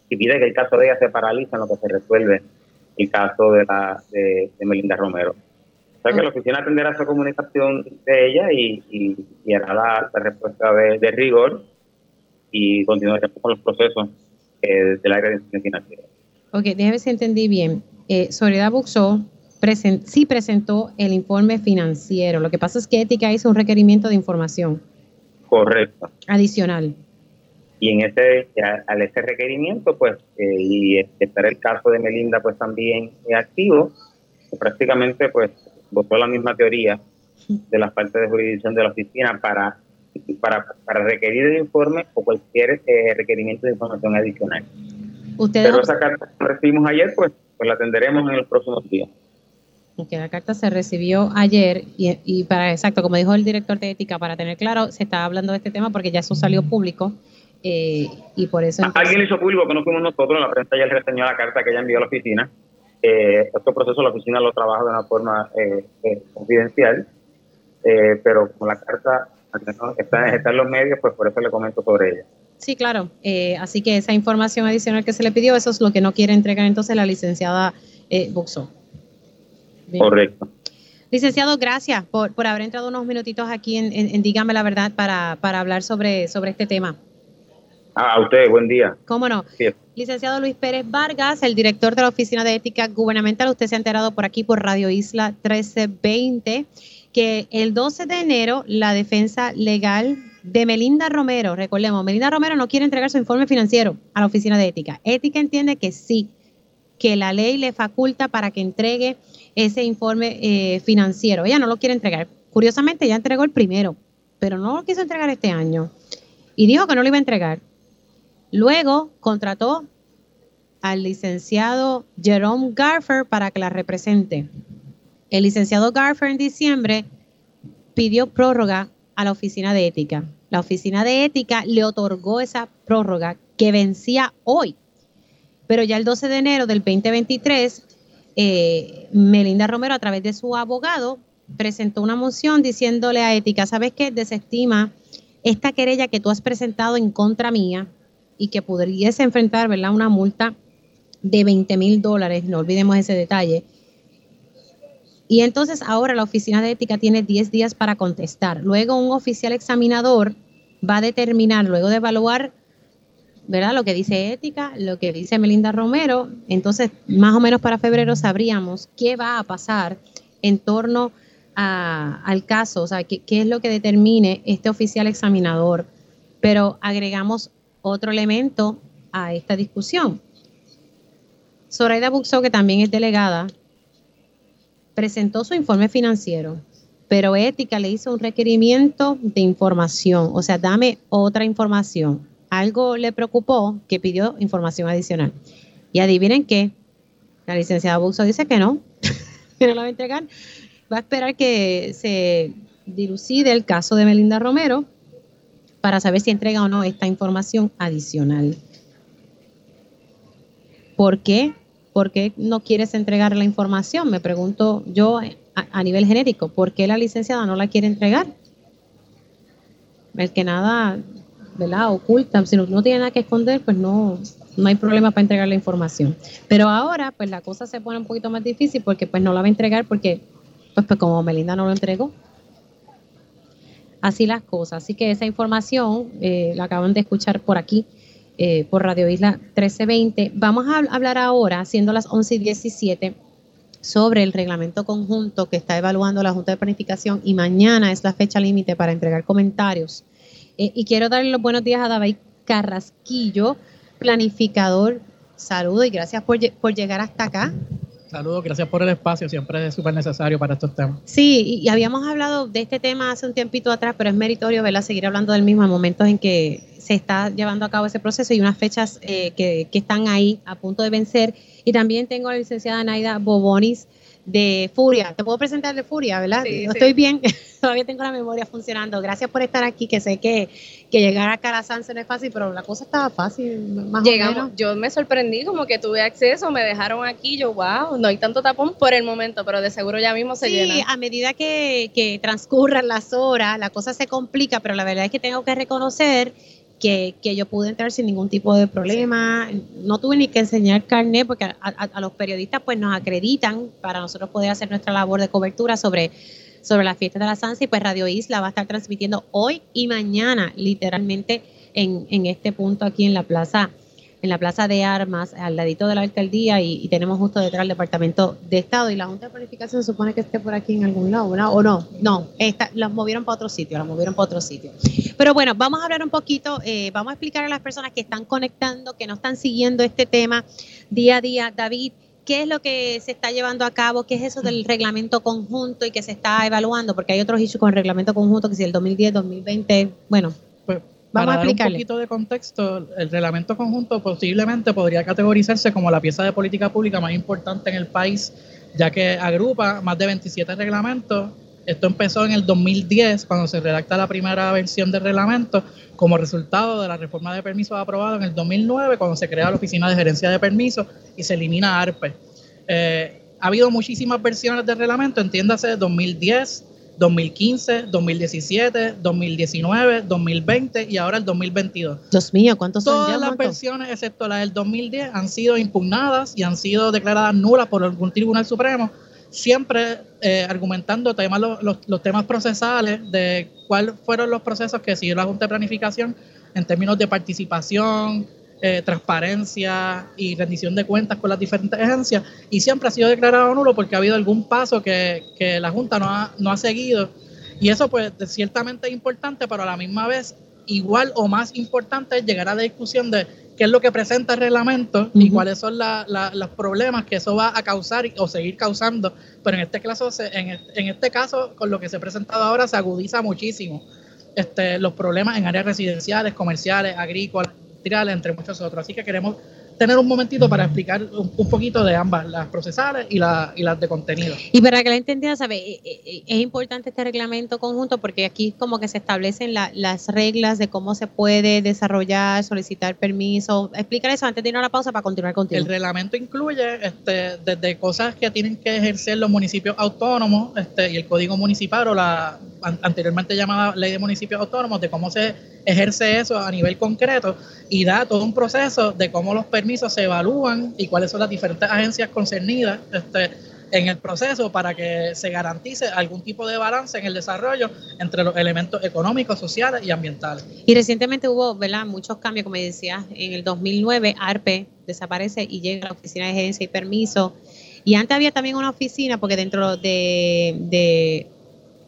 [SPEAKER 7] y pide que el caso de ella se paralice en lo que se resuelve el caso de, la, de Melinda Romero. O sea que la oficina atenderá esa comunicación de ella y, y, hará la, respuesta de, rigor y continuará con los procesos eh, del área de institución financiera.
[SPEAKER 2] Ok, déjame ver si entendí bien. Eh, Soledad Buxó sí presentó el informe financiero. Lo que pasa es que Ética hizo un requerimiento de información.
[SPEAKER 7] Correcto.
[SPEAKER 2] Adicional.
[SPEAKER 7] Y en ese, al ese requerimiento, pues, eh, y estar el caso de Melinda, pues también activo, prácticamente, pues, votó la misma teoría de las partes de jurisdicción de la oficina para, para, para requerir el informe o cualquier eh, requerimiento de información adicional. Pero esa carta que recibimos ayer, pues, pues la atenderemos en los próximos días.
[SPEAKER 2] Que la carta se recibió ayer y, y, para exacto, como dijo el director de ética, para tener claro, se está hablando de este tema porque ya eso salió público eh, y por eso.
[SPEAKER 7] Alguien hizo público que no fuimos nosotros, la prensa ya reseñó la carta que ella envió a la oficina eh, este proceso la oficina lo trabaja de una forma eh, confidencial, pero como la carta está, está, en los medios, pues por eso le comento sobre ella.
[SPEAKER 2] Sí, claro. así que esa información adicional que se le pidió, eso es lo que no quiere entregar entonces la licenciada eh, Buxo.
[SPEAKER 7] Correcto.
[SPEAKER 2] Licenciado, gracias por, por haber entrado unos minutitos aquí en, en, Dígame la Verdad para, para hablar sobre, sobre este tema.
[SPEAKER 7] Ah, a usted, buen día.
[SPEAKER 2] ¿Cómo no? Licenciado Luis Pérez Vargas, el director de la Oficina de Ética Gubernamental, usted se ha enterado por aquí por Radio Isla 1320 que el 12 de enero la defensa legal de Melinda Romero, recordemos, Melinda Romero no quiere entregar su informe financiero a la Oficina de Ética. Ética entiende que sí, que la ley le faculta para que entregue ese informe eh, financiero. Ella no lo quiere entregar. Curiosamente, ya entregó el primero, pero no lo quiso entregar este año. Y dijo que no lo iba a entregar. Luego contrató al licenciado Jerome Garfer para que la represente. El licenciado Garfer en diciembre pidió prórroga a la oficina de ética. La oficina de ética le otorgó esa prórroga que vencía hoy. Pero ya el 12 de enero del 2023, eh, Melinda Romero, a través de su abogado, presentó una moción diciéndole a ética, ¿sabes qué? Desestima esta querella que tú has presentado en contra mía y que pudiese enfrentar ¿verdad? una multa de 20 mil dólares, no olvidemos ese detalle. Y entonces ahora la oficina de ética tiene 10 días para contestar. Luego un oficial examinador va a determinar, luego de evaluar, ¿verdad? Lo que dice ética, lo que dice Melinda Romero. Entonces, más o menos para febrero sabríamos qué va a pasar en torno al caso, o sea, qué, qué es lo que determine este oficial examinador. Pero agregamos otro elemento a esta discusión. Zoraida Buxo, que también es delegada, presentó su informe financiero pero Ética le hizo un requerimiento de información, o sea, dame otra información. Algo le preocupó que pidió información adicional. Y adivinen qué, la licenciada Buxo dice que no, que no la va a entregar. Va a esperar que se dilucide el caso de Melinda Romero para saber si entrega o no esta información adicional. ¿Por qué? ¿Por qué no quieres entregar la información? Me pregunto yo a, nivel genérico, ¿por qué la licenciada no la quiere entregar? El que nada, ¿verdad? Oculta, si no, tiene nada que esconder, pues no, no hay problema para entregar la información. Pero ahora, pues la cosa se pone un poquito más difícil porque pues no la va a entregar porque, pues, pues como Melinda no lo entregó, así las cosas. Así que esa información eh, la acaban de escuchar por aquí, eh, por Radio Isla 1320. Vamos a hablar ahora, siendo las 11 y 17, sobre el reglamento conjunto que está evaluando la Junta de Planificación y mañana es la fecha límite para entregar comentarios. Eh, y quiero darle los buenos días a David Carrasquillo, planificador. Saludos y gracias por, por llegar hasta acá.
[SPEAKER 8] Saludos, gracias por el espacio, siempre es súper necesario para estos temas.
[SPEAKER 2] Sí, y, habíamos hablado de este tema hace un tiempito atrás, pero es meritorio ¿verdad? seguir hablando del mismo en momentos en que se está llevando a cabo ese proceso y unas fechas eh, que, que, están ahí a punto de vencer. Y también tengo a la licenciada Naida Bobonis de Furia. Te puedo presentar de Furia, ¿verdad? Sí, Estoy bien, todavía tengo la memoria funcionando. Gracias por estar aquí, que sé que, que llegar a Carasanse no es fácil, pero la cosa estaba fácil, más
[SPEAKER 9] Llegamos,
[SPEAKER 2] o menos.
[SPEAKER 9] Yo me sorprendí, como que tuve acceso, me dejaron aquí, yo, wow, no hay tanto tapón por el momento, pero de seguro ya mismo se llena.
[SPEAKER 2] Sí, a medida que, que transcurran las horas, la cosa se complica, pero la verdad es que tengo que reconocer que, yo pude entrar sin ningún tipo de problema. No tuve ni que enseñar carnet porque a, los periodistas pues nos acreditan para nosotros poder hacer nuestra labor de cobertura sobre, sobre la fiesta de la Sansa y pues Radio Isla va a estar transmitiendo hoy y mañana literalmente en, en este punto aquí en la plaza en la Plaza de Armas, al ladito de la alcaldía, y, tenemos justo detrás el Departamento de Estado. Y la Junta de Planificación se supone que esté por aquí en algún lado, ¿verdad? ¿O no? No, esta, las movieron para otro sitio, las movieron para otro sitio. Pero bueno, vamos a hablar un poquito, eh, vamos a explicar a las personas que están conectando, que no están siguiendo este tema día a día. David, ¿qué es lo que se está llevando a cabo? ¿Qué es eso del reglamento conjunto y que se está evaluando? Porque hay otros issues con el reglamento conjunto, que si el 2010, 2020, bueno.
[SPEAKER 8] Vamos Para a dar un poquito de contexto, el reglamento conjunto posiblemente podría categorizarse como la pieza de política pública más importante en el país, ya que agrupa más de 27 reglamentos. Esto empezó en el 2010, cuando se redacta la primera versión del reglamento, como resultado de la reforma de permisos aprobada en el 2009, cuando se crea la Oficina de Gerencia de Permisos y se elimina ARPE. Eh, ha habido muchísimas versiones del reglamento, entiéndase 2010, 2015, 2017, 2019, 2020 y ahora el 2022.
[SPEAKER 2] Dios mío, ¿cuántos
[SPEAKER 8] son Todas las versiones, excepto la del 2010, han sido impugnadas y han sido declaradas nulas por algún tribunal supremo, siempre eh, argumentando temas, los, los, temas procesales de cuáles fueron los procesos que siguió la Junta de Planificación en términos de participación, eh, transparencia y rendición de cuentas con las diferentes agencias. Y siempre ha sido declarado nulo porque ha habido algún paso que, que la Junta no ha, no ha seguido. Y eso pues ciertamente es importante, pero a la misma vez igual o más importante es llegar a la discusión de qué es lo que presenta el reglamento y cuáles son los problemas que eso va a causar o seguir causando. Pero en este caso, en, en este caso, con lo que se ha presentado ahora, se agudiza muchísimo este, los problemas en áreas residenciales, comerciales, agrícolas, entre muchos otros. Así que queremos tener un momentito para explicar un, poquito de ambas, las procesales y, la, y las de contenido.
[SPEAKER 2] Y para que la entendiera, ¿sabe? Eh, eh, eh, es importante este reglamento conjunto porque aquí como que se establecen las reglas de cómo se puede desarrollar, solicitar permiso. Explicar eso antes de ir a la pausa para continuar contigo.
[SPEAKER 8] El reglamento incluye este, desde cosas que tienen que ejercer los municipios autónomos este, y el código municipal o la anteriormente llamada ley de municipios autónomos, de cómo se ejerce eso a nivel concreto y da todo un proceso de cómo los permisos se evalúan y cuáles son las diferentes agencias concernidas este, en el proceso para que se garantice algún tipo de balance en el desarrollo entre los elementos económicos, sociales y ambientales.
[SPEAKER 2] Y recientemente hubo muchos cambios, como decía, en el 2009 ARPE desaparece y llega a la Oficina de Gerencia y Permiso. Y antes había también una oficina, porque dentro de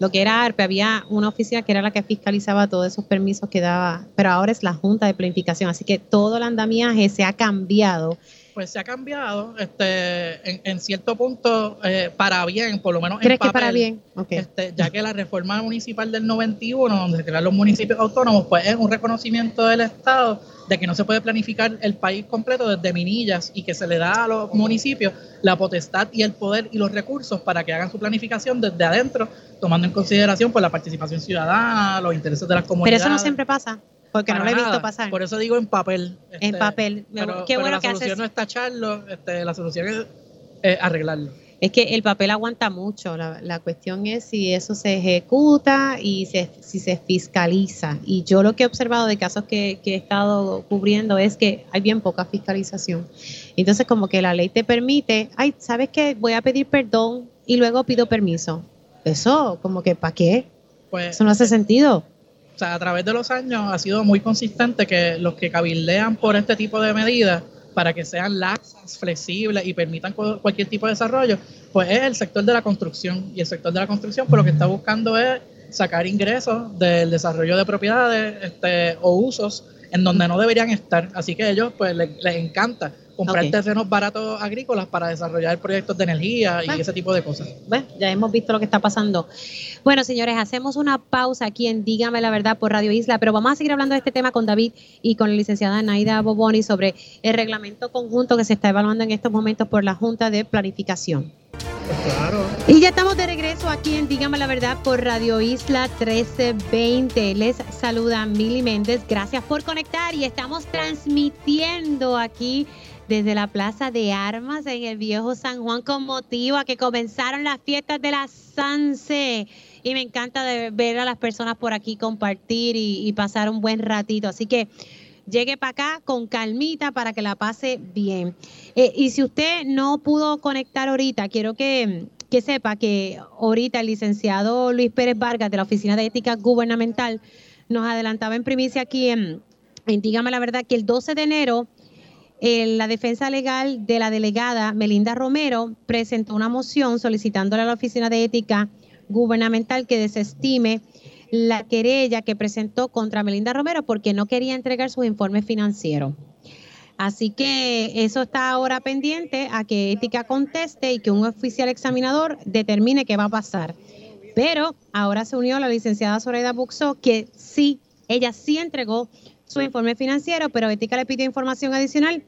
[SPEAKER 2] lo que era ARPE, había una oficina que era la que fiscalizaba todos esos permisos que daba, pero ahora es la Junta de Planificación, así que todo el andamiaje se ha cambiado
[SPEAKER 8] Pues se ha cambiado este, en, en cierto punto eh, para bien, por lo menos en
[SPEAKER 2] ¿Crees que
[SPEAKER 8] papel,
[SPEAKER 2] para bien? Ok.
[SPEAKER 8] este, ya que la reforma municipal del 91, donde se crean los municipios autónomos, pues es un reconocimiento del Estado de que no se puede planificar el país completo desde Minillas y que se le da a los municipios la potestad y el poder y los recursos para que hagan su planificación desde adentro, tomando en consideración pues, la participación ciudadana, los intereses de las
[SPEAKER 2] Pero
[SPEAKER 8] comunidades.
[SPEAKER 2] eso no siempre pasa, porque no lo he visto pasar.
[SPEAKER 8] Por eso digo en papel.
[SPEAKER 2] En
[SPEAKER 8] este,
[SPEAKER 2] papel. Me-
[SPEAKER 8] Pero,
[SPEAKER 2] qué
[SPEAKER 8] pero
[SPEAKER 2] bueno
[SPEAKER 8] la
[SPEAKER 2] que
[SPEAKER 8] solución
[SPEAKER 2] haces-
[SPEAKER 8] no es tacharlo, este, la solución es eh, arreglarlo.
[SPEAKER 2] Es que el papel aguanta mucho. La, la cuestión es si eso se ejecuta y se- si se fiscaliza. Y yo lo que he observado de casos que, que he estado cubriendo es que hay bien poca fiscalización. Entonces, como que la ley te permite, ay, ¿sabes qué? Voy a pedir perdón y luego pido permiso. Eso, como que, ¿para qué?
[SPEAKER 8] Pues,
[SPEAKER 2] Eso no hace sentido.
[SPEAKER 8] O sea, a través de los años ha sido muy consistente que los que cabildean por este tipo de medidas para que sean laxas, flexibles y permitan cu- cualquier tipo de desarrollo, pues es el sector de la construcción. Y el sector de la construcción, pues lo que está buscando es sacar ingresos del desarrollo de propiedades este, o usos en donde no deberían estar. Así que a ellos, pues les, les encanta comprar
[SPEAKER 2] Ok.
[SPEAKER 8] terrenos baratos agrícolas para desarrollar proyectos de energía y
[SPEAKER 2] Bueno.
[SPEAKER 8] ese tipo de cosas.
[SPEAKER 2] Bueno, ya hemos visto lo que está pasando. Bueno, señores, hacemos una pausa aquí en Dígame la Verdad por Radio Isla, pero vamos a seguir hablando de este tema con David y con la licenciada Naida Boboni sobre el reglamento conjunto que se está evaluando en estos momentos por la Junta de Planificación.
[SPEAKER 8] Pues claro.
[SPEAKER 2] Y ya estamos de regreso aquí en Dígame la Verdad por Radio Isla 1320. Les saluda Mili Méndez. Gracias por conectar y estamos transmitiendo aquí desde la Plaza de Armas en el viejo San Juan con motivo a que comenzaron las fiestas de la Sanse. Y me encanta de ver a las personas por aquí compartir y, pasar un buen ratito. Así que llegue para acá con calmita para que la pase bien. Eh, y si usted no pudo conectar ahorita, quiero que, que sepa que ahorita el licenciado Luis Pérez Vargas de la Oficina de Ética Gubernamental nos adelantaba en primicia aquí en, en Dígame la Verdad que el 12 de enero eh, la defensa legal de la delegada Melinda Romero presentó una moción solicitándole a la Oficina de Ética Gubernamental que desestime la querella que presentó contra Melinda Romero porque no quería entregar sus informes financieros. Así que eso está ahora pendiente a que Ética conteste y que un oficial examinador determine qué va a pasar. Pero ahora se unió la licenciada Zoraida Buxo, que sí, ella sí entregó su informe financiero, pero Ética le pidió información adicional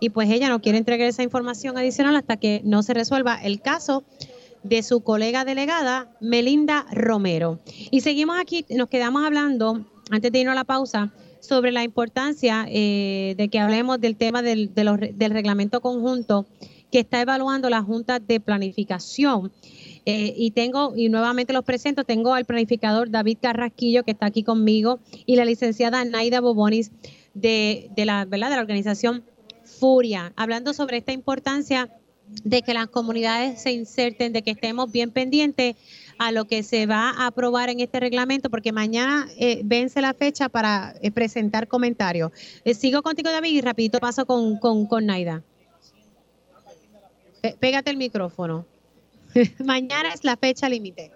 [SPEAKER 2] y pues ella no quiere entregar esa información adicional hasta que no se resuelva el caso de su colega delegada, Melinda Romero. Y seguimos aquí, nos quedamos hablando, antes de irnos a la pausa, sobre la importancia eh, de que hablemos del tema del, del reglamento conjunto que está evaluando la Junta de Planificación. Eh, y tengo, y nuevamente los presento, tengo al planificador David Carrasquillo, que está aquí conmigo, y la licenciada Naida Bobonis de, de la, ¿verdad? de la organización Furia, hablando sobre esta importancia de que las comunidades se inserten, de que estemos bien pendientes a lo que se va a aprobar en este reglamento, porque mañana eh, vence la fecha para eh, presentar comentarios. Eh, sigo contigo, David, y rapidito paso con, con, con Naida. Pégate el micrófono. mañana es la fecha límite.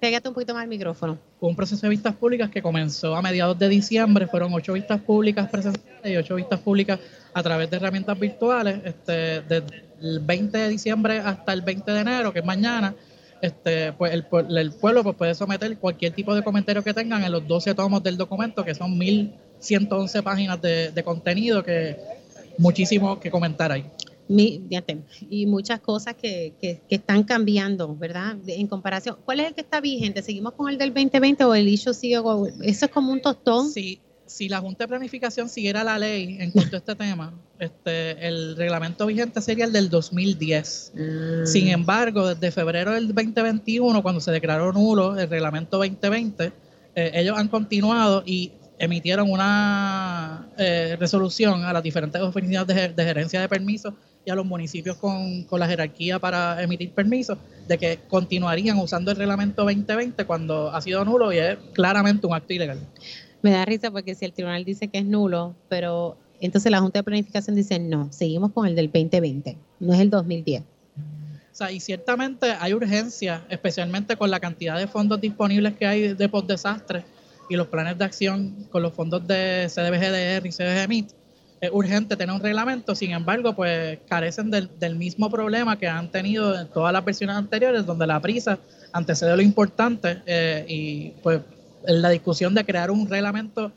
[SPEAKER 2] Pégate un poquito más el micrófono.
[SPEAKER 8] Un proceso de vistas públicas que comenzó a mediados de diciembre, fueron ocho vistas públicas presenciales y ocho vistas públicas a través de herramientas virtuales, este, desde el 20 de diciembre hasta el 20 de enero, que es mañana, este, pues el, el pueblo pues, puede someter cualquier tipo de comentario que tengan en los 12 tomos del documento, que son 1.111 páginas de, de contenido, que muchísimo que comentar ahí.
[SPEAKER 2] Mi- y muchas cosas que, que- que están cambiando, ¿verdad? En comparación. ¿Cuál es el que está vigente? ¿Seguimos con el del 2020 o el issue sigue? Eso es como un tostón.
[SPEAKER 8] Si, si la Junta de Planificación siguiera la ley en cuanto a este tema, este, el reglamento vigente sería el del 2010.
[SPEAKER 2] Mm.
[SPEAKER 8] Sin embargo, desde febrero del 2021, cuando se declaró nulo el reglamento 2020, eh, ellos han continuado y emitieron una eh, resolución a las diferentes oficinas de, de gerencia de permisos y a los municipios con, con la jerarquía para emitir permisos, de que continuarían usando el reglamento 2020 cuando ha sido nulo y es claramente un acto ilegal.
[SPEAKER 2] Me da risa porque si el tribunal dice que es nulo, pero entonces la Junta de Planificación dice no, seguimos con el del 2020, no es el 2010.
[SPEAKER 8] O sea, y ciertamente hay urgencia, especialmente con la cantidad de fondos disponibles que hay de postdesastre, y los planes de acción con los fondos de CDBGDR y CDBGMIT, es urgente tener un reglamento, sin embargo, pues carecen del, del, mismo problema que han tenido en todas las versiones anteriores, donde la prisa antecede lo importante eh, y pues la discusión de crear un reglamento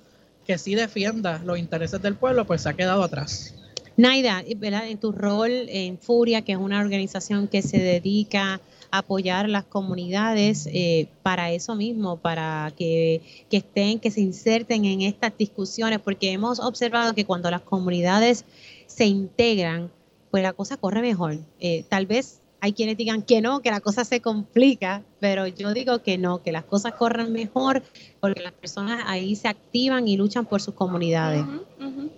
[SPEAKER 8] que sí defienda los intereses del pueblo, pues se ha quedado atrás.
[SPEAKER 2] Naida, en tu rol en Furia, que es una organización que se dedica apoyar las comunidades eh, para eso mismo, para que, que, estén, que se inserten en estas discusiones, porque hemos observado que cuando las comunidades se integran, pues la cosa corre mejor. Eh, tal vez hay quienes digan que no, que la cosa se complica, pero yo digo que no, que las cosas corren mejor porque las personas ahí se activan y luchan por sus comunidades.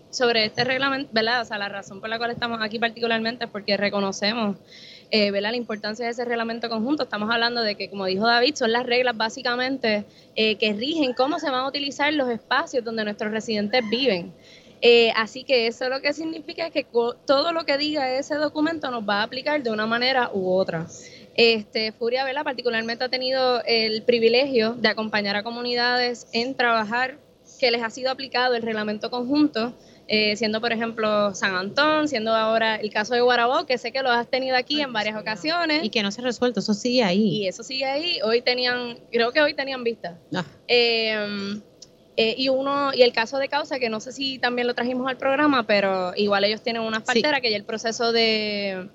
[SPEAKER 9] Sobre este reglamento, ¿verdad? O sea, la razón por la cual estamos aquí particularmente es porque reconocemos eh, ¿verdad? la importancia de ese reglamento conjunto. Estamos hablando de que, como dijo David, son las reglas básicamente eh, que rigen cómo se van a utilizar los espacios donde nuestros residentes viven. Eh, así que eso lo que significa es que todo lo que diga ese documento nos va a aplicar de una manera u otra. Este, Furia Vela particularmente ha tenido el privilegio de acompañar a comunidades en trabajar que les ha sido aplicado el reglamento conjunto, eh, siendo por ejemplo San Antón, siendo ahora el caso de Guarabó, que sé que lo has tenido aquí en varias ocasiones.
[SPEAKER 2] Y que no se ha resuelto, eso sigue ahí.
[SPEAKER 9] Y eso sigue ahí. Hoy tenían, creo que hoy tenían vista. Ah. Eh, eh, y uno, y el caso de causa, que no sé si también lo trajimos al programa, pero igual ellos tienen una partera que ya el proceso de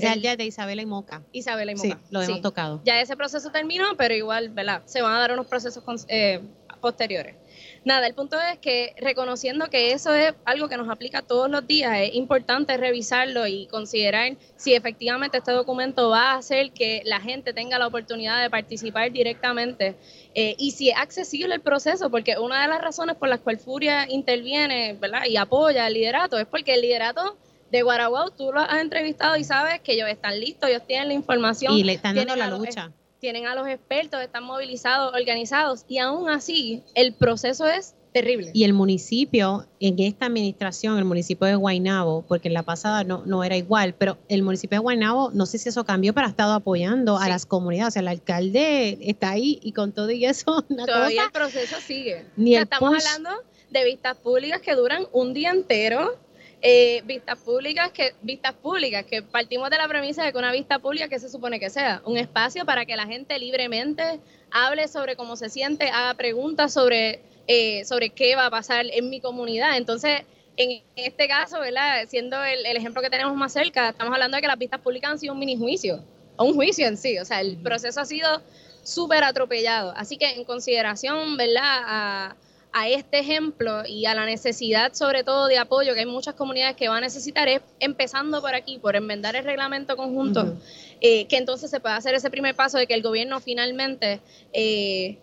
[SPEAKER 2] ya, ya de Isabela y Moca.
[SPEAKER 9] Isabela y Moca.
[SPEAKER 2] Sí, lo hemos tocado.
[SPEAKER 9] Ya ese proceso terminó, pero igual, ¿verdad? Se van a dar unos procesos eh, posteriores. Nada, el punto es que reconociendo que eso es algo que nos aplica todos los días, es importante revisarlo y considerar si efectivamente este documento va a hacer que la gente tenga la oportunidad de participar directamente eh, y si es accesible el proceso, porque una de las razones por las cuales Furia interviene ¿verdad? y apoya el liderato es porque el liderato de Guaraguao tú lo has entrevistado y sabes que ellos están listos, ellos tienen la información.
[SPEAKER 2] Y le están dando la lucha
[SPEAKER 9] tienen a los expertos, están movilizados, organizados y aún así el proceso es terrible.
[SPEAKER 2] Y el municipio, en esta administración, el municipio de Guainabo, porque en la pasada no, no era igual, pero el municipio de Guainabo, no sé si eso cambió, pero ha estado apoyando a las comunidades. O sea, el alcalde está ahí y con todo y eso.
[SPEAKER 9] Todavía el proceso sigue. Ni estamos hablando de vistas públicas que duran un día entero eh, vistas públicas que vistas públicas que partimos de la premisa de que una vista pública que se supone que sea un espacio para que la gente libremente hable sobre cómo se siente haga preguntas sobre eh, sobre qué va a pasar en mi comunidad. Entonces en este caso verdad siendo el, ejemplo que tenemos más cerca estamos hablando de que las vistas públicas han sido un mini juicio o un juicio en sí. O sea el proceso ha sido súper atropellado. Así que en consideración verdad a a este ejemplo y a la necesidad sobre todo de apoyo que hay muchas comunidades que van a necesitar es empezando por aquí, por enmendar el reglamento conjunto, eh, que entonces se pueda hacer ese primer paso de que el gobierno finalmente eh,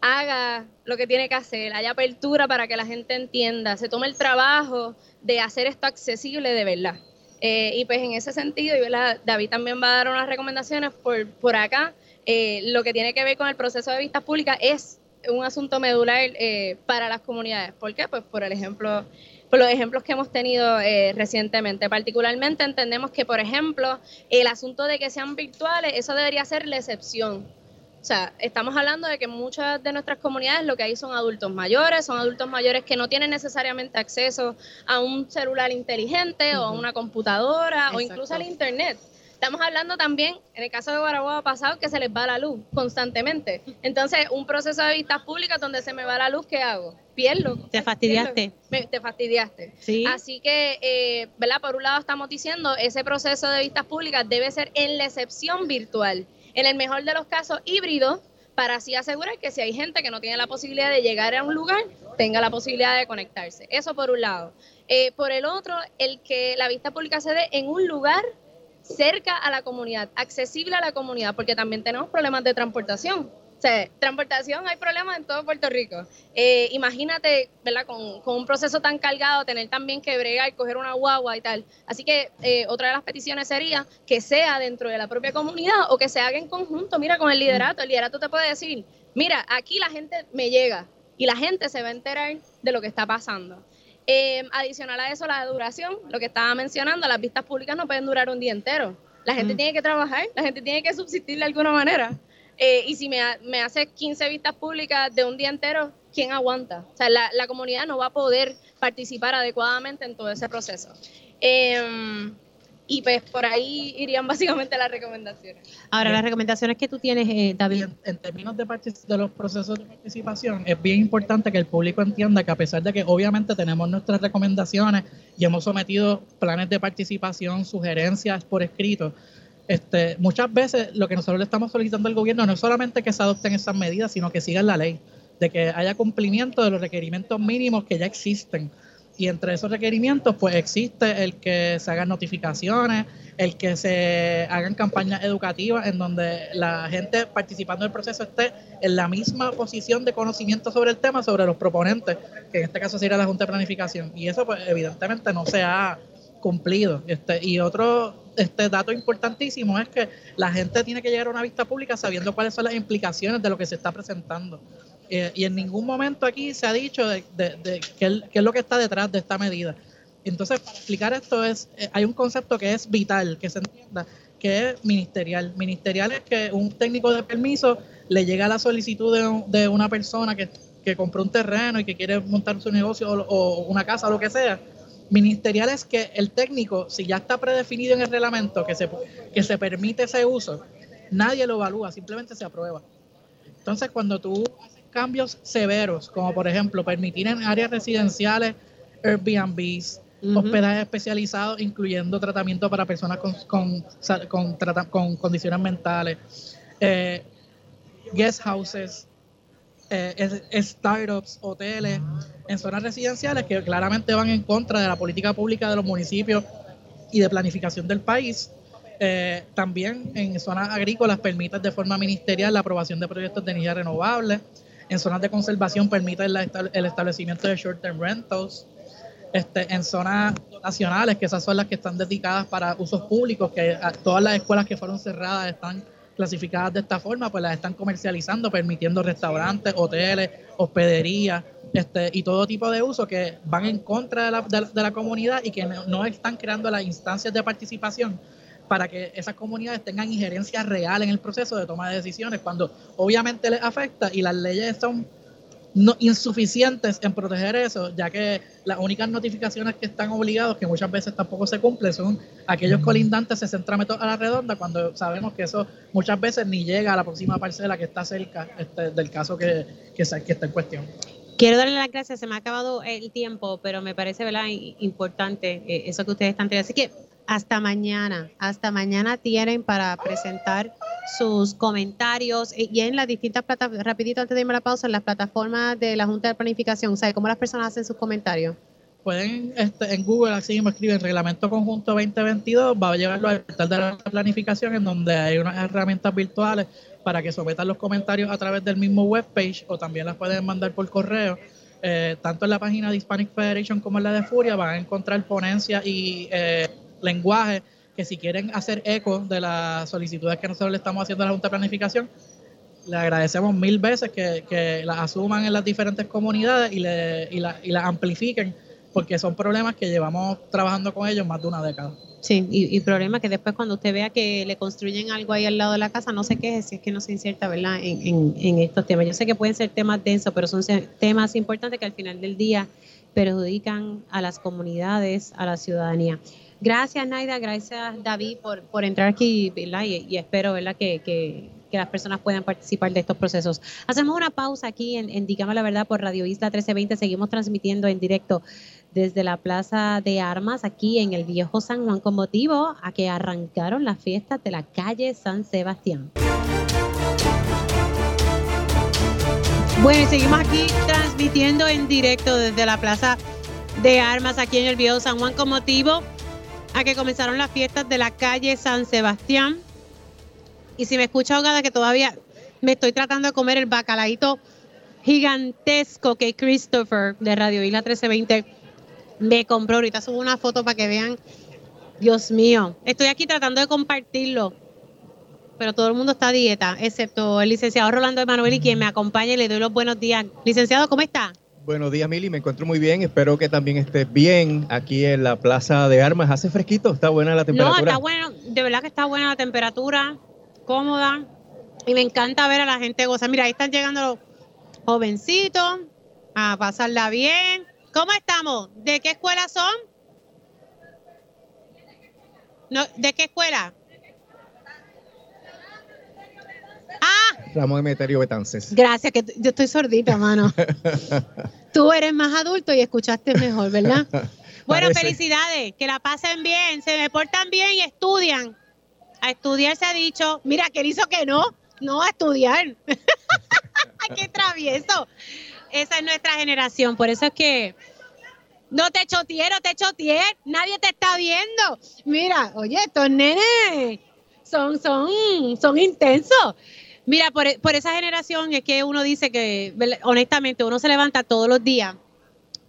[SPEAKER 9] haga lo que tiene que hacer, haya apertura para que la gente entienda, se tome el trabajo de hacer esto accesible de verdad. Eh, y pues en ese sentido, y David también va a dar unas recomendaciones por, por acá, lo que tiene que ver con el proceso de vistas públicas es un asunto medular eh, para las comunidades. ¿Por qué? Pues por el ejemplo, por los ejemplos que hemos tenido eh, recientemente. Particularmente entendemos que, por ejemplo, el asunto de que sean virtuales, eso debería ser la excepción. O sea, estamos hablando de que muchas de nuestras comunidades lo que hay son adultos mayores, son adultos mayores que no tienen necesariamente acceso a un celular inteligente o a una computadora o incluso al internet. Estamos hablando también, en el caso de ha pasado, que se les va la luz constantemente. Entonces, un proceso de vistas públicas donde se me va la luz, ¿qué hago? Pierdo.
[SPEAKER 2] Te fastidiaste.
[SPEAKER 9] te fastidiaste.
[SPEAKER 2] Sí.
[SPEAKER 9] Así que, eh, ¿verdad? Por un lado estamos diciendo, ese proceso de vistas públicas debe ser en la excepción virtual. En el mejor de los casos, híbrido, para así asegurar que si hay gente que no tiene la posibilidad de llegar a un lugar, tenga la posibilidad de conectarse. Eso por un lado. Eh, por el otro, el que la vista pública se dé en un lugar cerca a la comunidad, accesible a la comunidad, porque también tenemos problemas de transportación. O sea, transportación hay problemas en todo Puerto Rico. Eh, imagínate, ¿verdad? Con, un proceso tan cargado, tener también que bregar, coger una guagua y tal. Así que eh, otra de las peticiones sería que sea dentro de la propia comunidad o que se haga en conjunto, mira, con el liderato. El liderato te puede decir, mira, aquí la gente me llega y la gente se va a enterar de lo que está pasando. Eh, adicional a eso, la duración, lo que estaba mencionando, las vistas públicas no pueden durar un día entero. La gente mm. tiene que trabajar, la gente tiene que subsistir de alguna manera. Eh, y si me, me, hace 15 vistas públicas de un día entero, ¿quién aguanta? O sea, la, la comunidad no va a poder participar adecuadamente en todo ese proceso. Eh, y pues por ahí irían básicamente las recomendaciones.
[SPEAKER 2] Ahora, las recomendaciones que tú tienes, eh, David.
[SPEAKER 8] En, términos de, de los procesos de participación, es bien importante que el público entienda que a pesar de que obviamente tenemos nuestras recomendaciones y hemos sometido planes de participación, sugerencias por escrito, este, muchas veces lo que nosotros le estamos solicitando al gobierno no es solamente que se adopten esas medidas, sino que sigan la ley, de que haya cumplimiento de los requerimientos mínimos que ya existen y entre esos requerimientos, pues existe el que se hagan notificaciones, el que se hagan campañas educativas en donde la gente participando del proceso esté en la misma posición de conocimiento sobre el tema, sobre los proponentes, que en este caso sería la Junta de Planificación. Y eso, pues, evidentemente no se ha cumplido. Este, y otro este dato importantísimo es que la gente tiene que llegar a una vista pública sabiendo cuáles son las implicaciones de lo que se está presentando. Eh, y en ningún momento aquí se ha dicho de, qué, es lo que está detrás de esta medida. Entonces, para explicar esto, es eh, hay un concepto que es vital, que se entienda, que es ministerial. Ministerial es que un técnico de permiso le llega la solicitud de, una persona que, compró un terreno y que quiere montar su negocio o, una casa o lo que sea. Ministerial es que el técnico, si ya está predefinido en el reglamento que se, que se permite ese uso, nadie lo evalúa, simplemente se aprueba. Entonces, cuando tú cambios severos, como por ejemplo permitir en áreas residenciales Airbnbs, hospedajes especializados, incluyendo tratamiento para personas con, con, con, condiciones mentales, eh, guest houses, eh, startups, hoteles, en zonas residenciales que claramente van en contra de la política pública de los municipios y de planificación del país. Eh, también en zonas agrícolas permite de forma ministerial la aprobación de proyectos de energía renovable. En zonas de conservación permite el establecimiento de short-term rentals. Este, en zonas nacionales, que esas son las que están dedicadas para usos públicos, que todas las escuelas que fueron cerradas están clasificadas de esta forma, pues las están comercializando, permitiendo restaurantes, hoteles, hospederías este, y todo tipo de usos que van en contra de la, de la comunidad y que no están creando las instancias de participación para que esas comunidades tengan injerencia real en el proceso de toma de decisiones, cuando obviamente les afecta y las leyes son no, insuficientes en proteger eso, ya que las únicas notificaciones que están obligados, que muchas veces tampoco se cumplen, son aquellos colindantes se centímetros a la redonda, cuando sabemos que eso muchas veces ni llega a la próxima parcela que está cerca este, del caso que, que, que está en cuestión.
[SPEAKER 2] Quiero darle las gracias, se me ha acabado el tiempo, pero me parece ¿verdad? importante eh, eso que ustedes están teniendo. Así que hasta mañana. Hasta mañana tienen para presentar sus comentarios y en las distintas plataformas, rapidito antes de irme a la pausa, en las plataformas de la Junta de Planificación, ¿sabe cómo las personas hacen sus comentarios?
[SPEAKER 8] Pueden, este, en Google, así mismo escriben Reglamento Conjunto 2022, va a llevarlo al portal de la planificación, en donde hay unas herramientas virtuales para que sometan los comentarios a través del mismo webpage o también las pueden mandar por correo. Eh, tanto en la página de Hispanic Federation como en la de Furia van a encontrar ponencias y eh, lenguaje que si quieren hacer eco de las solicitudes que nosotros le estamos haciendo a la Junta de Planificación, le agradecemos mil veces que, que las asuman en las diferentes comunidades y, le, y, la, y las amplifiquen, porque son problemas que llevamos trabajando con ellos más de una década.
[SPEAKER 2] Sí, y, y problemas que después cuando usted vea que le construyen algo ahí al lado de la casa, no se queje si es que no se inserta ¿verdad? En, en, en estos temas. Yo sé que pueden ser temas densos, pero son temas importantes que al final del día perjudican a las comunidades, a la ciudadanía. Gracias, Naida. Gracias, David, por, por entrar aquí Y, espero ¿verdad? Que, que, las personas puedan participar de estos procesos. Hacemos una pausa aquí en, en Digamos la Verdad por Radio Isla 1320. Seguimos transmitiendo en directo desde la Plaza de Armas aquí en el Viejo San Juan con motivo a que arrancaron las fiestas de la calle San Sebastián. Bueno, y seguimos aquí transmitiendo en directo desde la Plaza de Armas aquí en el Viejo San Juan con motivo a que comenzaron las fiestas de la calle San Sebastián. Y si me escucha ahogada que todavía me estoy tratando de comer el bacalaíto gigantesco que Christopher de Radio Isla 1320 me compró. Ahorita subo una foto para que vean. Dios mío, estoy aquí tratando de compartirlo, pero todo el mundo está a dieta, excepto el licenciado Rolando Emanuel y quien me acompaña y le doy los buenos días. Licenciado, ¿cómo está?
[SPEAKER 5] Buenos días, Mili. Me encuentro muy bien. Espero que también estés bien aquí en la Plaza de Armas. ¿Hace fresquito? ¿Está buena la temperatura?
[SPEAKER 2] No, está bueno. De verdad que está buena la temperatura, cómoda. Y me encanta ver a la gente gozar. Mira, ahí están llegando los jovencitos a pasarla bien. ¿Cómo estamos? ¿De qué escuela son? No, ¿De qué escuela? Ah.
[SPEAKER 5] Ramón Emeterio Betances.
[SPEAKER 2] Gracias, que yo estoy sordita, mano. Tú eres más adulto y escuchaste mejor, ¿verdad? Bueno, felicidades, que la pasen bien, se me portan bien y estudian. A estudiar se ha dicho, mira, que él hizo que no, no a estudiar. ¡Qué travieso! Esa es nuestra generación, por eso es que no te choteé, no te choteé, nadie te está viendo. Mira, oye, estos nenes son, son, son intensos. Mira, por, por, esa generación es que uno dice que, honestamente, uno se levanta todos los días,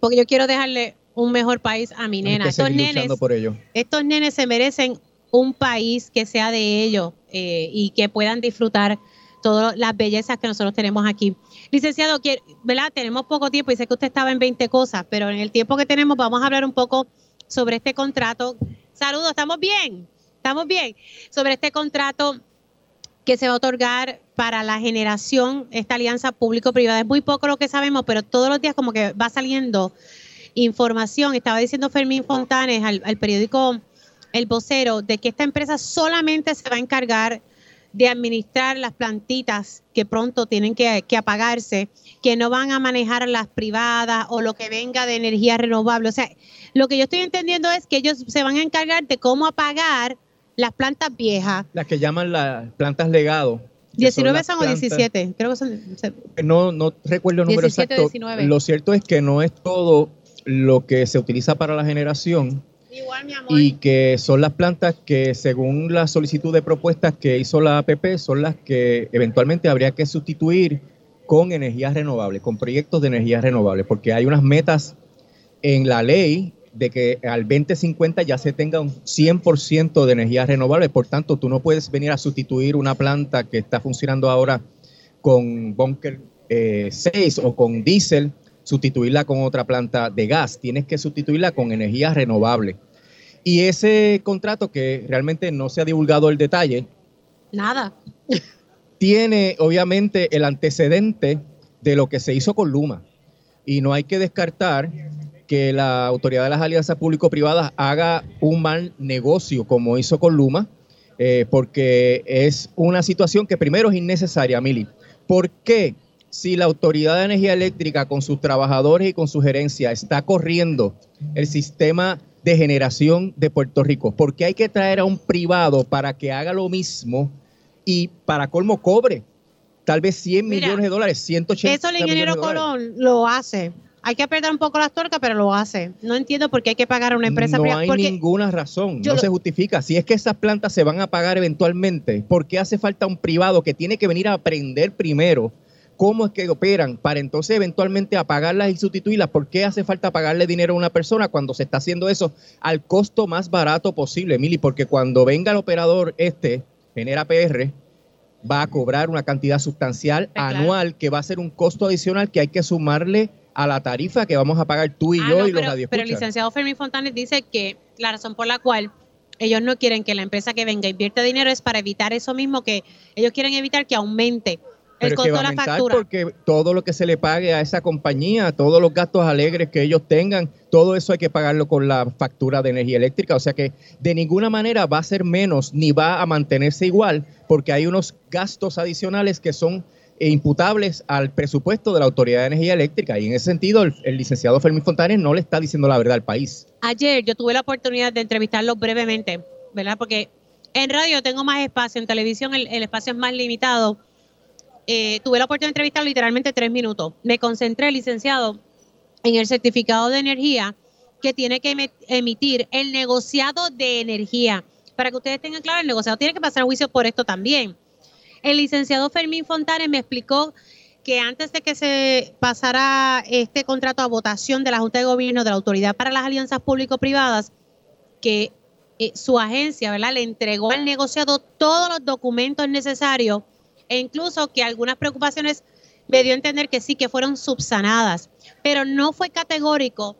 [SPEAKER 2] porque yo quiero dejarle un mejor país a mi nena. Estos nenes,
[SPEAKER 5] por ello.
[SPEAKER 2] estos nenes se merecen un país que sea de ellos eh, y que puedan disfrutar todas las bellezas que nosotros tenemos aquí. Licenciado, ¿verdad? Tenemos poco tiempo y sé que usted estaba en 20 cosas, pero en el tiempo que tenemos vamos a hablar un poco sobre este contrato. Saludos, ¿estamos bien? ¿Estamos bien? Sobre este contrato que se va a otorgar para la generación, esta alianza público-privada. Es muy poco lo que sabemos, pero todos los días como que va saliendo información. Estaba diciendo Fermín Fontanes al, periódico El Vocero de que esta empresa solamente se va a encargar de administrar las plantitas que pronto tienen que, que, apagarse, que no van a manejar las privadas o lo que venga de energía renovable. O sea, lo que yo estoy entendiendo es que ellos se van a encargar de cómo apagar las plantas viejas.
[SPEAKER 5] Las que llaman las plantas legado.
[SPEAKER 2] 19 son, o 17, creo que son.
[SPEAKER 5] No, no recuerdo el número 17, exacto. 19. Lo cierto es que no es todo lo que se utiliza para la generación.
[SPEAKER 2] Igual, mi amor.
[SPEAKER 5] Y que son las plantas que, según la solicitud de propuestas que hizo la APP, son las que eventualmente habría que sustituir con energías renovables, con proyectos de energías renovables, porque hay unas metas en la ley de que al 2050 ya se tenga un 100% de energía renovable. Por tanto, tú no puedes venir a sustituir una planta que está funcionando ahora con bunker 6 eh, o con diésel, sustituirla con otra planta de gas. Tienes que sustituirla con energía renovable. Y ese contrato que realmente no se ha divulgado el detalle.
[SPEAKER 2] Nada.
[SPEAKER 5] Tiene obviamente el antecedente de lo que se hizo con Luma. Y no hay que descartar que la autoridad de las alianzas público-privadas haga un mal negocio como hizo con Luma, eh, porque es una situación que primero es innecesaria, Mili. ¿Por qué? Si la Autoridad de Energía Eléctrica con sus trabajadores y con su gerencia está corriendo el sistema de generación de Puerto Rico, ¿por qué hay que traer a un privado para que haga lo mismo y para colmo cobre tal vez 100 millones de dólares, 180
[SPEAKER 2] Eso el ingeniero Colón lo hace hay que apretar un poco las torcas, pero lo hace. No entiendo por qué hay que pagar a una empresa
[SPEAKER 5] No hay ninguna razón, no se justifica. Si es que esas plantas se van a pagar eventualmente, ¿por qué hace falta un privado que tiene que venir a aprender primero cómo es que operan para entonces eventualmente apagarlas y sustituirlas? ¿Por qué hace falta pagarle dinero a una persona cuando se está haciendo eso al costo más barato posible, Mili? Porque cuando venga el operador este, genera PR, va a cobrar una cantidad sustancial anual que va a ser un costo adicional que hay que sumarle a la tarifa que vamos a pagar tú y ah, yo y los
[SPEAKER 2] radioescuchas. Pero el licenciado Fermín Fontanes dice que la razón por la cual ellos no quieren que la empresa que venga invierte dinero es para evitar eso mismo, que ellos quieren evitar que aumente el costo de la factura.
[SPEAKER 5] Porque todo lo que se le pague a esa compañía, todos los gastos alegres que ellos tengan, todo eso hay que pagarlo con la factura de energía eléctrica. O sea que de ninguna manera va a ser menos ni va a mantenerse igual, porque hay unos gastos adicionales que son e imputables al presupuesto de la Autoridad de Energía Eléctrica. Y en ese sentido, el, licenciado Fermín Fontanes no le está diciendo la verdad al país.
[SPEAKER 2] Ayer yo tuve la oportunidad de entrevistarlo brevemente, ¿verdad? Porque en radio tengo más espacio, en televisión el, espacio es más limitado. Eh, tuve la oportunidad de entrevistarlo literalmente tres minutos. Me concentré, licenciado, en el certificado de energía que tiene que emitir el negociado de energía. Para que ustedes tengan claro, el negociado tiene que pasar a juicio por esto también. El licenciado Fermín Fontanes me explicó que antes de que se pasara este contrato a votación de la Junta de Gobierno de la Autoridad para las Alianzas Público-Privadas, que eh, su agencia ¿verdad? le entregó al negociado todos los documentos necesarios e incluso que algunas preocupaciones me dio a entender que sí, que fueron subsanadas, pero no fue categórico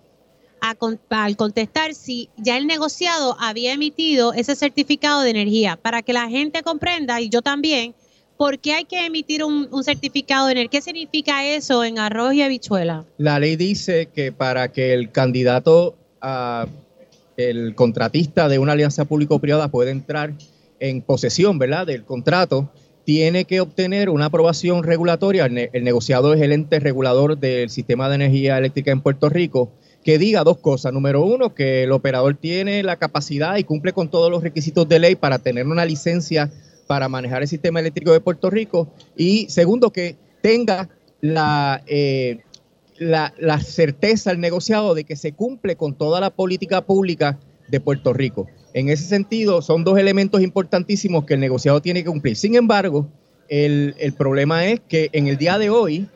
[SPEAKER 2] al contestar si ya el negociado había emitido ese certificado de energía, para que la gente comprenda, y yo también, ¿por qué hay que emitir un, certificado en el? ¿Qué significa eso en arroz y habichuela?
[SPEAKER 5] La ley dice que para que el candidato, a, el contratista de una alianza público-privada pueda entrar en posesión, ¿verdad?, del contrato, tiene que obtener una aprobación regulatoria. El, negociado es el ente regulador del sistema de energía eléctrica en Puerto Rico que diga dos cosas. Número uno, que el operador tiene la capacidad y cumple con todos los requisitos de ley para tener una licencia para manejar el sistema eléctrico de Puerto Rico. Y segundo, que tenga la, eh, la, la, certeza, el negociado, de que se cumple con toda la política pública de Puerto Rico. En ese sentido, son dos elementos importantísimos que el negociado tiene que cumplir. Sin embargo, el, el problema es que en el día de hoy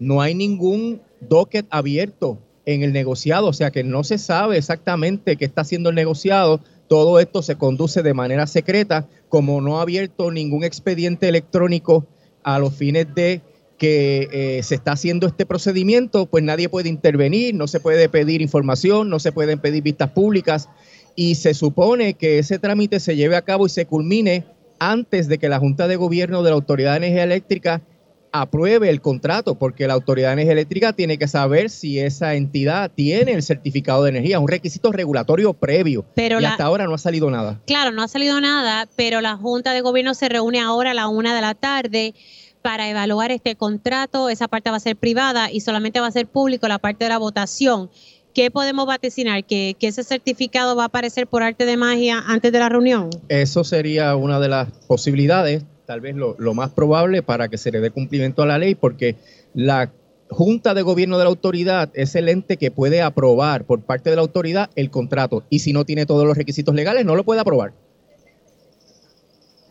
[SPEAKER 5] no hay ningún docket abierto en el negociado, o sea que no se sabe exactamente qué está haciendo el negociado, todo esto se conduce de manera secreta, como no ha abierto ningún expediente electrónico a los fines de que eh, se está haciendo este procedimiento, pues nadie puede intervenir, no se puede pedir información, no se pueden pedir vistas públicas. Y se supone que ese trámite se lleve a cabo y se culmine antes de que la Junta de Gobierno de la Autoridad de Energía Eléctrica apruebe el contrato, porque la Autoridad de Energía Eléctrica tiene que saber si esa entidad tiene el certificado de energía, un requisito regulatorio previo. Pero y hasta ahora no ha salido nada.
[SPEAKER 2] Claro, no ha salido nada, pero la Junta de Gobierno se reúne ahora a la una de la tarde para evaluar este contrato. Esa parte va a ser privada y solamente va a ser público la parte de la votación. ¿Qué podemos vaticinar? ¿Que, ¿Que, ese certificado va a aparecer por arte de magia antes de la reunión?
[SPEAKER 5] Eso sería una de las posibilidades tal vez lo, más probable para que se le dé cumplimiento a la ley, porque la Junta de Gobierno de la autoridad es el ente que puede aprobar por parte de la autoridad el contrato y si no tiene todos los requisitos legales no lo puede aprobar.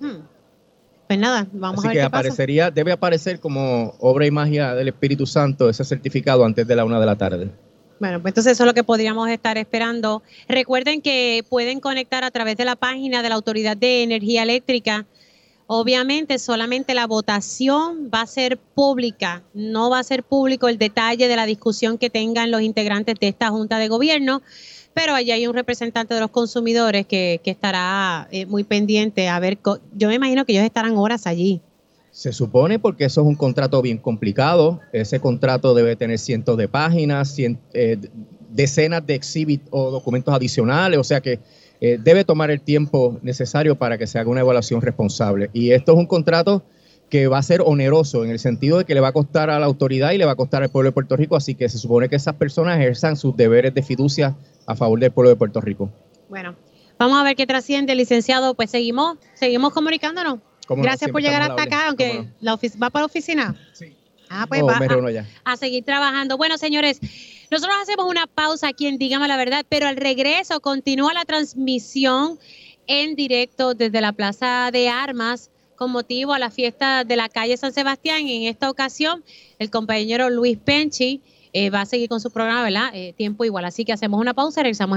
[SPEAKER 2] Hmm. Pues nada, vamos
[SPEAKER 5] Así
[SPEAKER 2] a ver
[SPEAKER 5] que aparecería, debe aparecer como obra y magia del Espíritu Santo ese certificado antes de la una de la tarde.
[SPEAKER 2] Bueno, pues entonces eso es lo que podríamos estar esperando. Recuerden que pueden conectar a través de la página de la Autoridad de Energía Eléctrica Obviamente solamente la votación va a ser pública, no va a ser público el detalle de la discusión que tengan los integrantes de esta Junta de Gobierno, pero allí hay un representante de los consumidores que, estará eh, muy pendiente a ver, yo me imagino que ellos estarán horas allí.
[SPEAKER 5] Se supone porque eso es un contrato bien complicado, ese contrato debe tener cientos de páginas, eh, decenas de exhibits o documentos adicionales, o sea que eh, debe tomar el tiempo necesario para que se haga una evaluación responsable. Y esto es un contrato que va a ser oneroso en el sentido de que le va a costar a la autoridad y le va a costar al pueblo de Puerto Rico, así que se supone que esas personas ejerzan sus deberes de fiducia a favor del pueblo de Puerto Rico.
[SPEAKER 2] Bueno, vamos a ver qué trasciende, licenciado. Pues seguimos, seguimos comunicándonos. Gracias por llegar hasta acá, aunque la va para la oficina. Sí. Ah, pues va a, a seguir trabajando. Bueno, señores, nosotros hacemos una pausa aquí en Dígame la Verdad, pero al regreso continúa la transmisión en directo desde la Plaza de Armas con motivo a la fiesta de la calle San Sebastián. En esta ocasión, el compañero Luis Penchi eh, va a seguir con su programa, ¿verdad? Eh, tiempo igual. Así que hacemos una pausa y regresamos.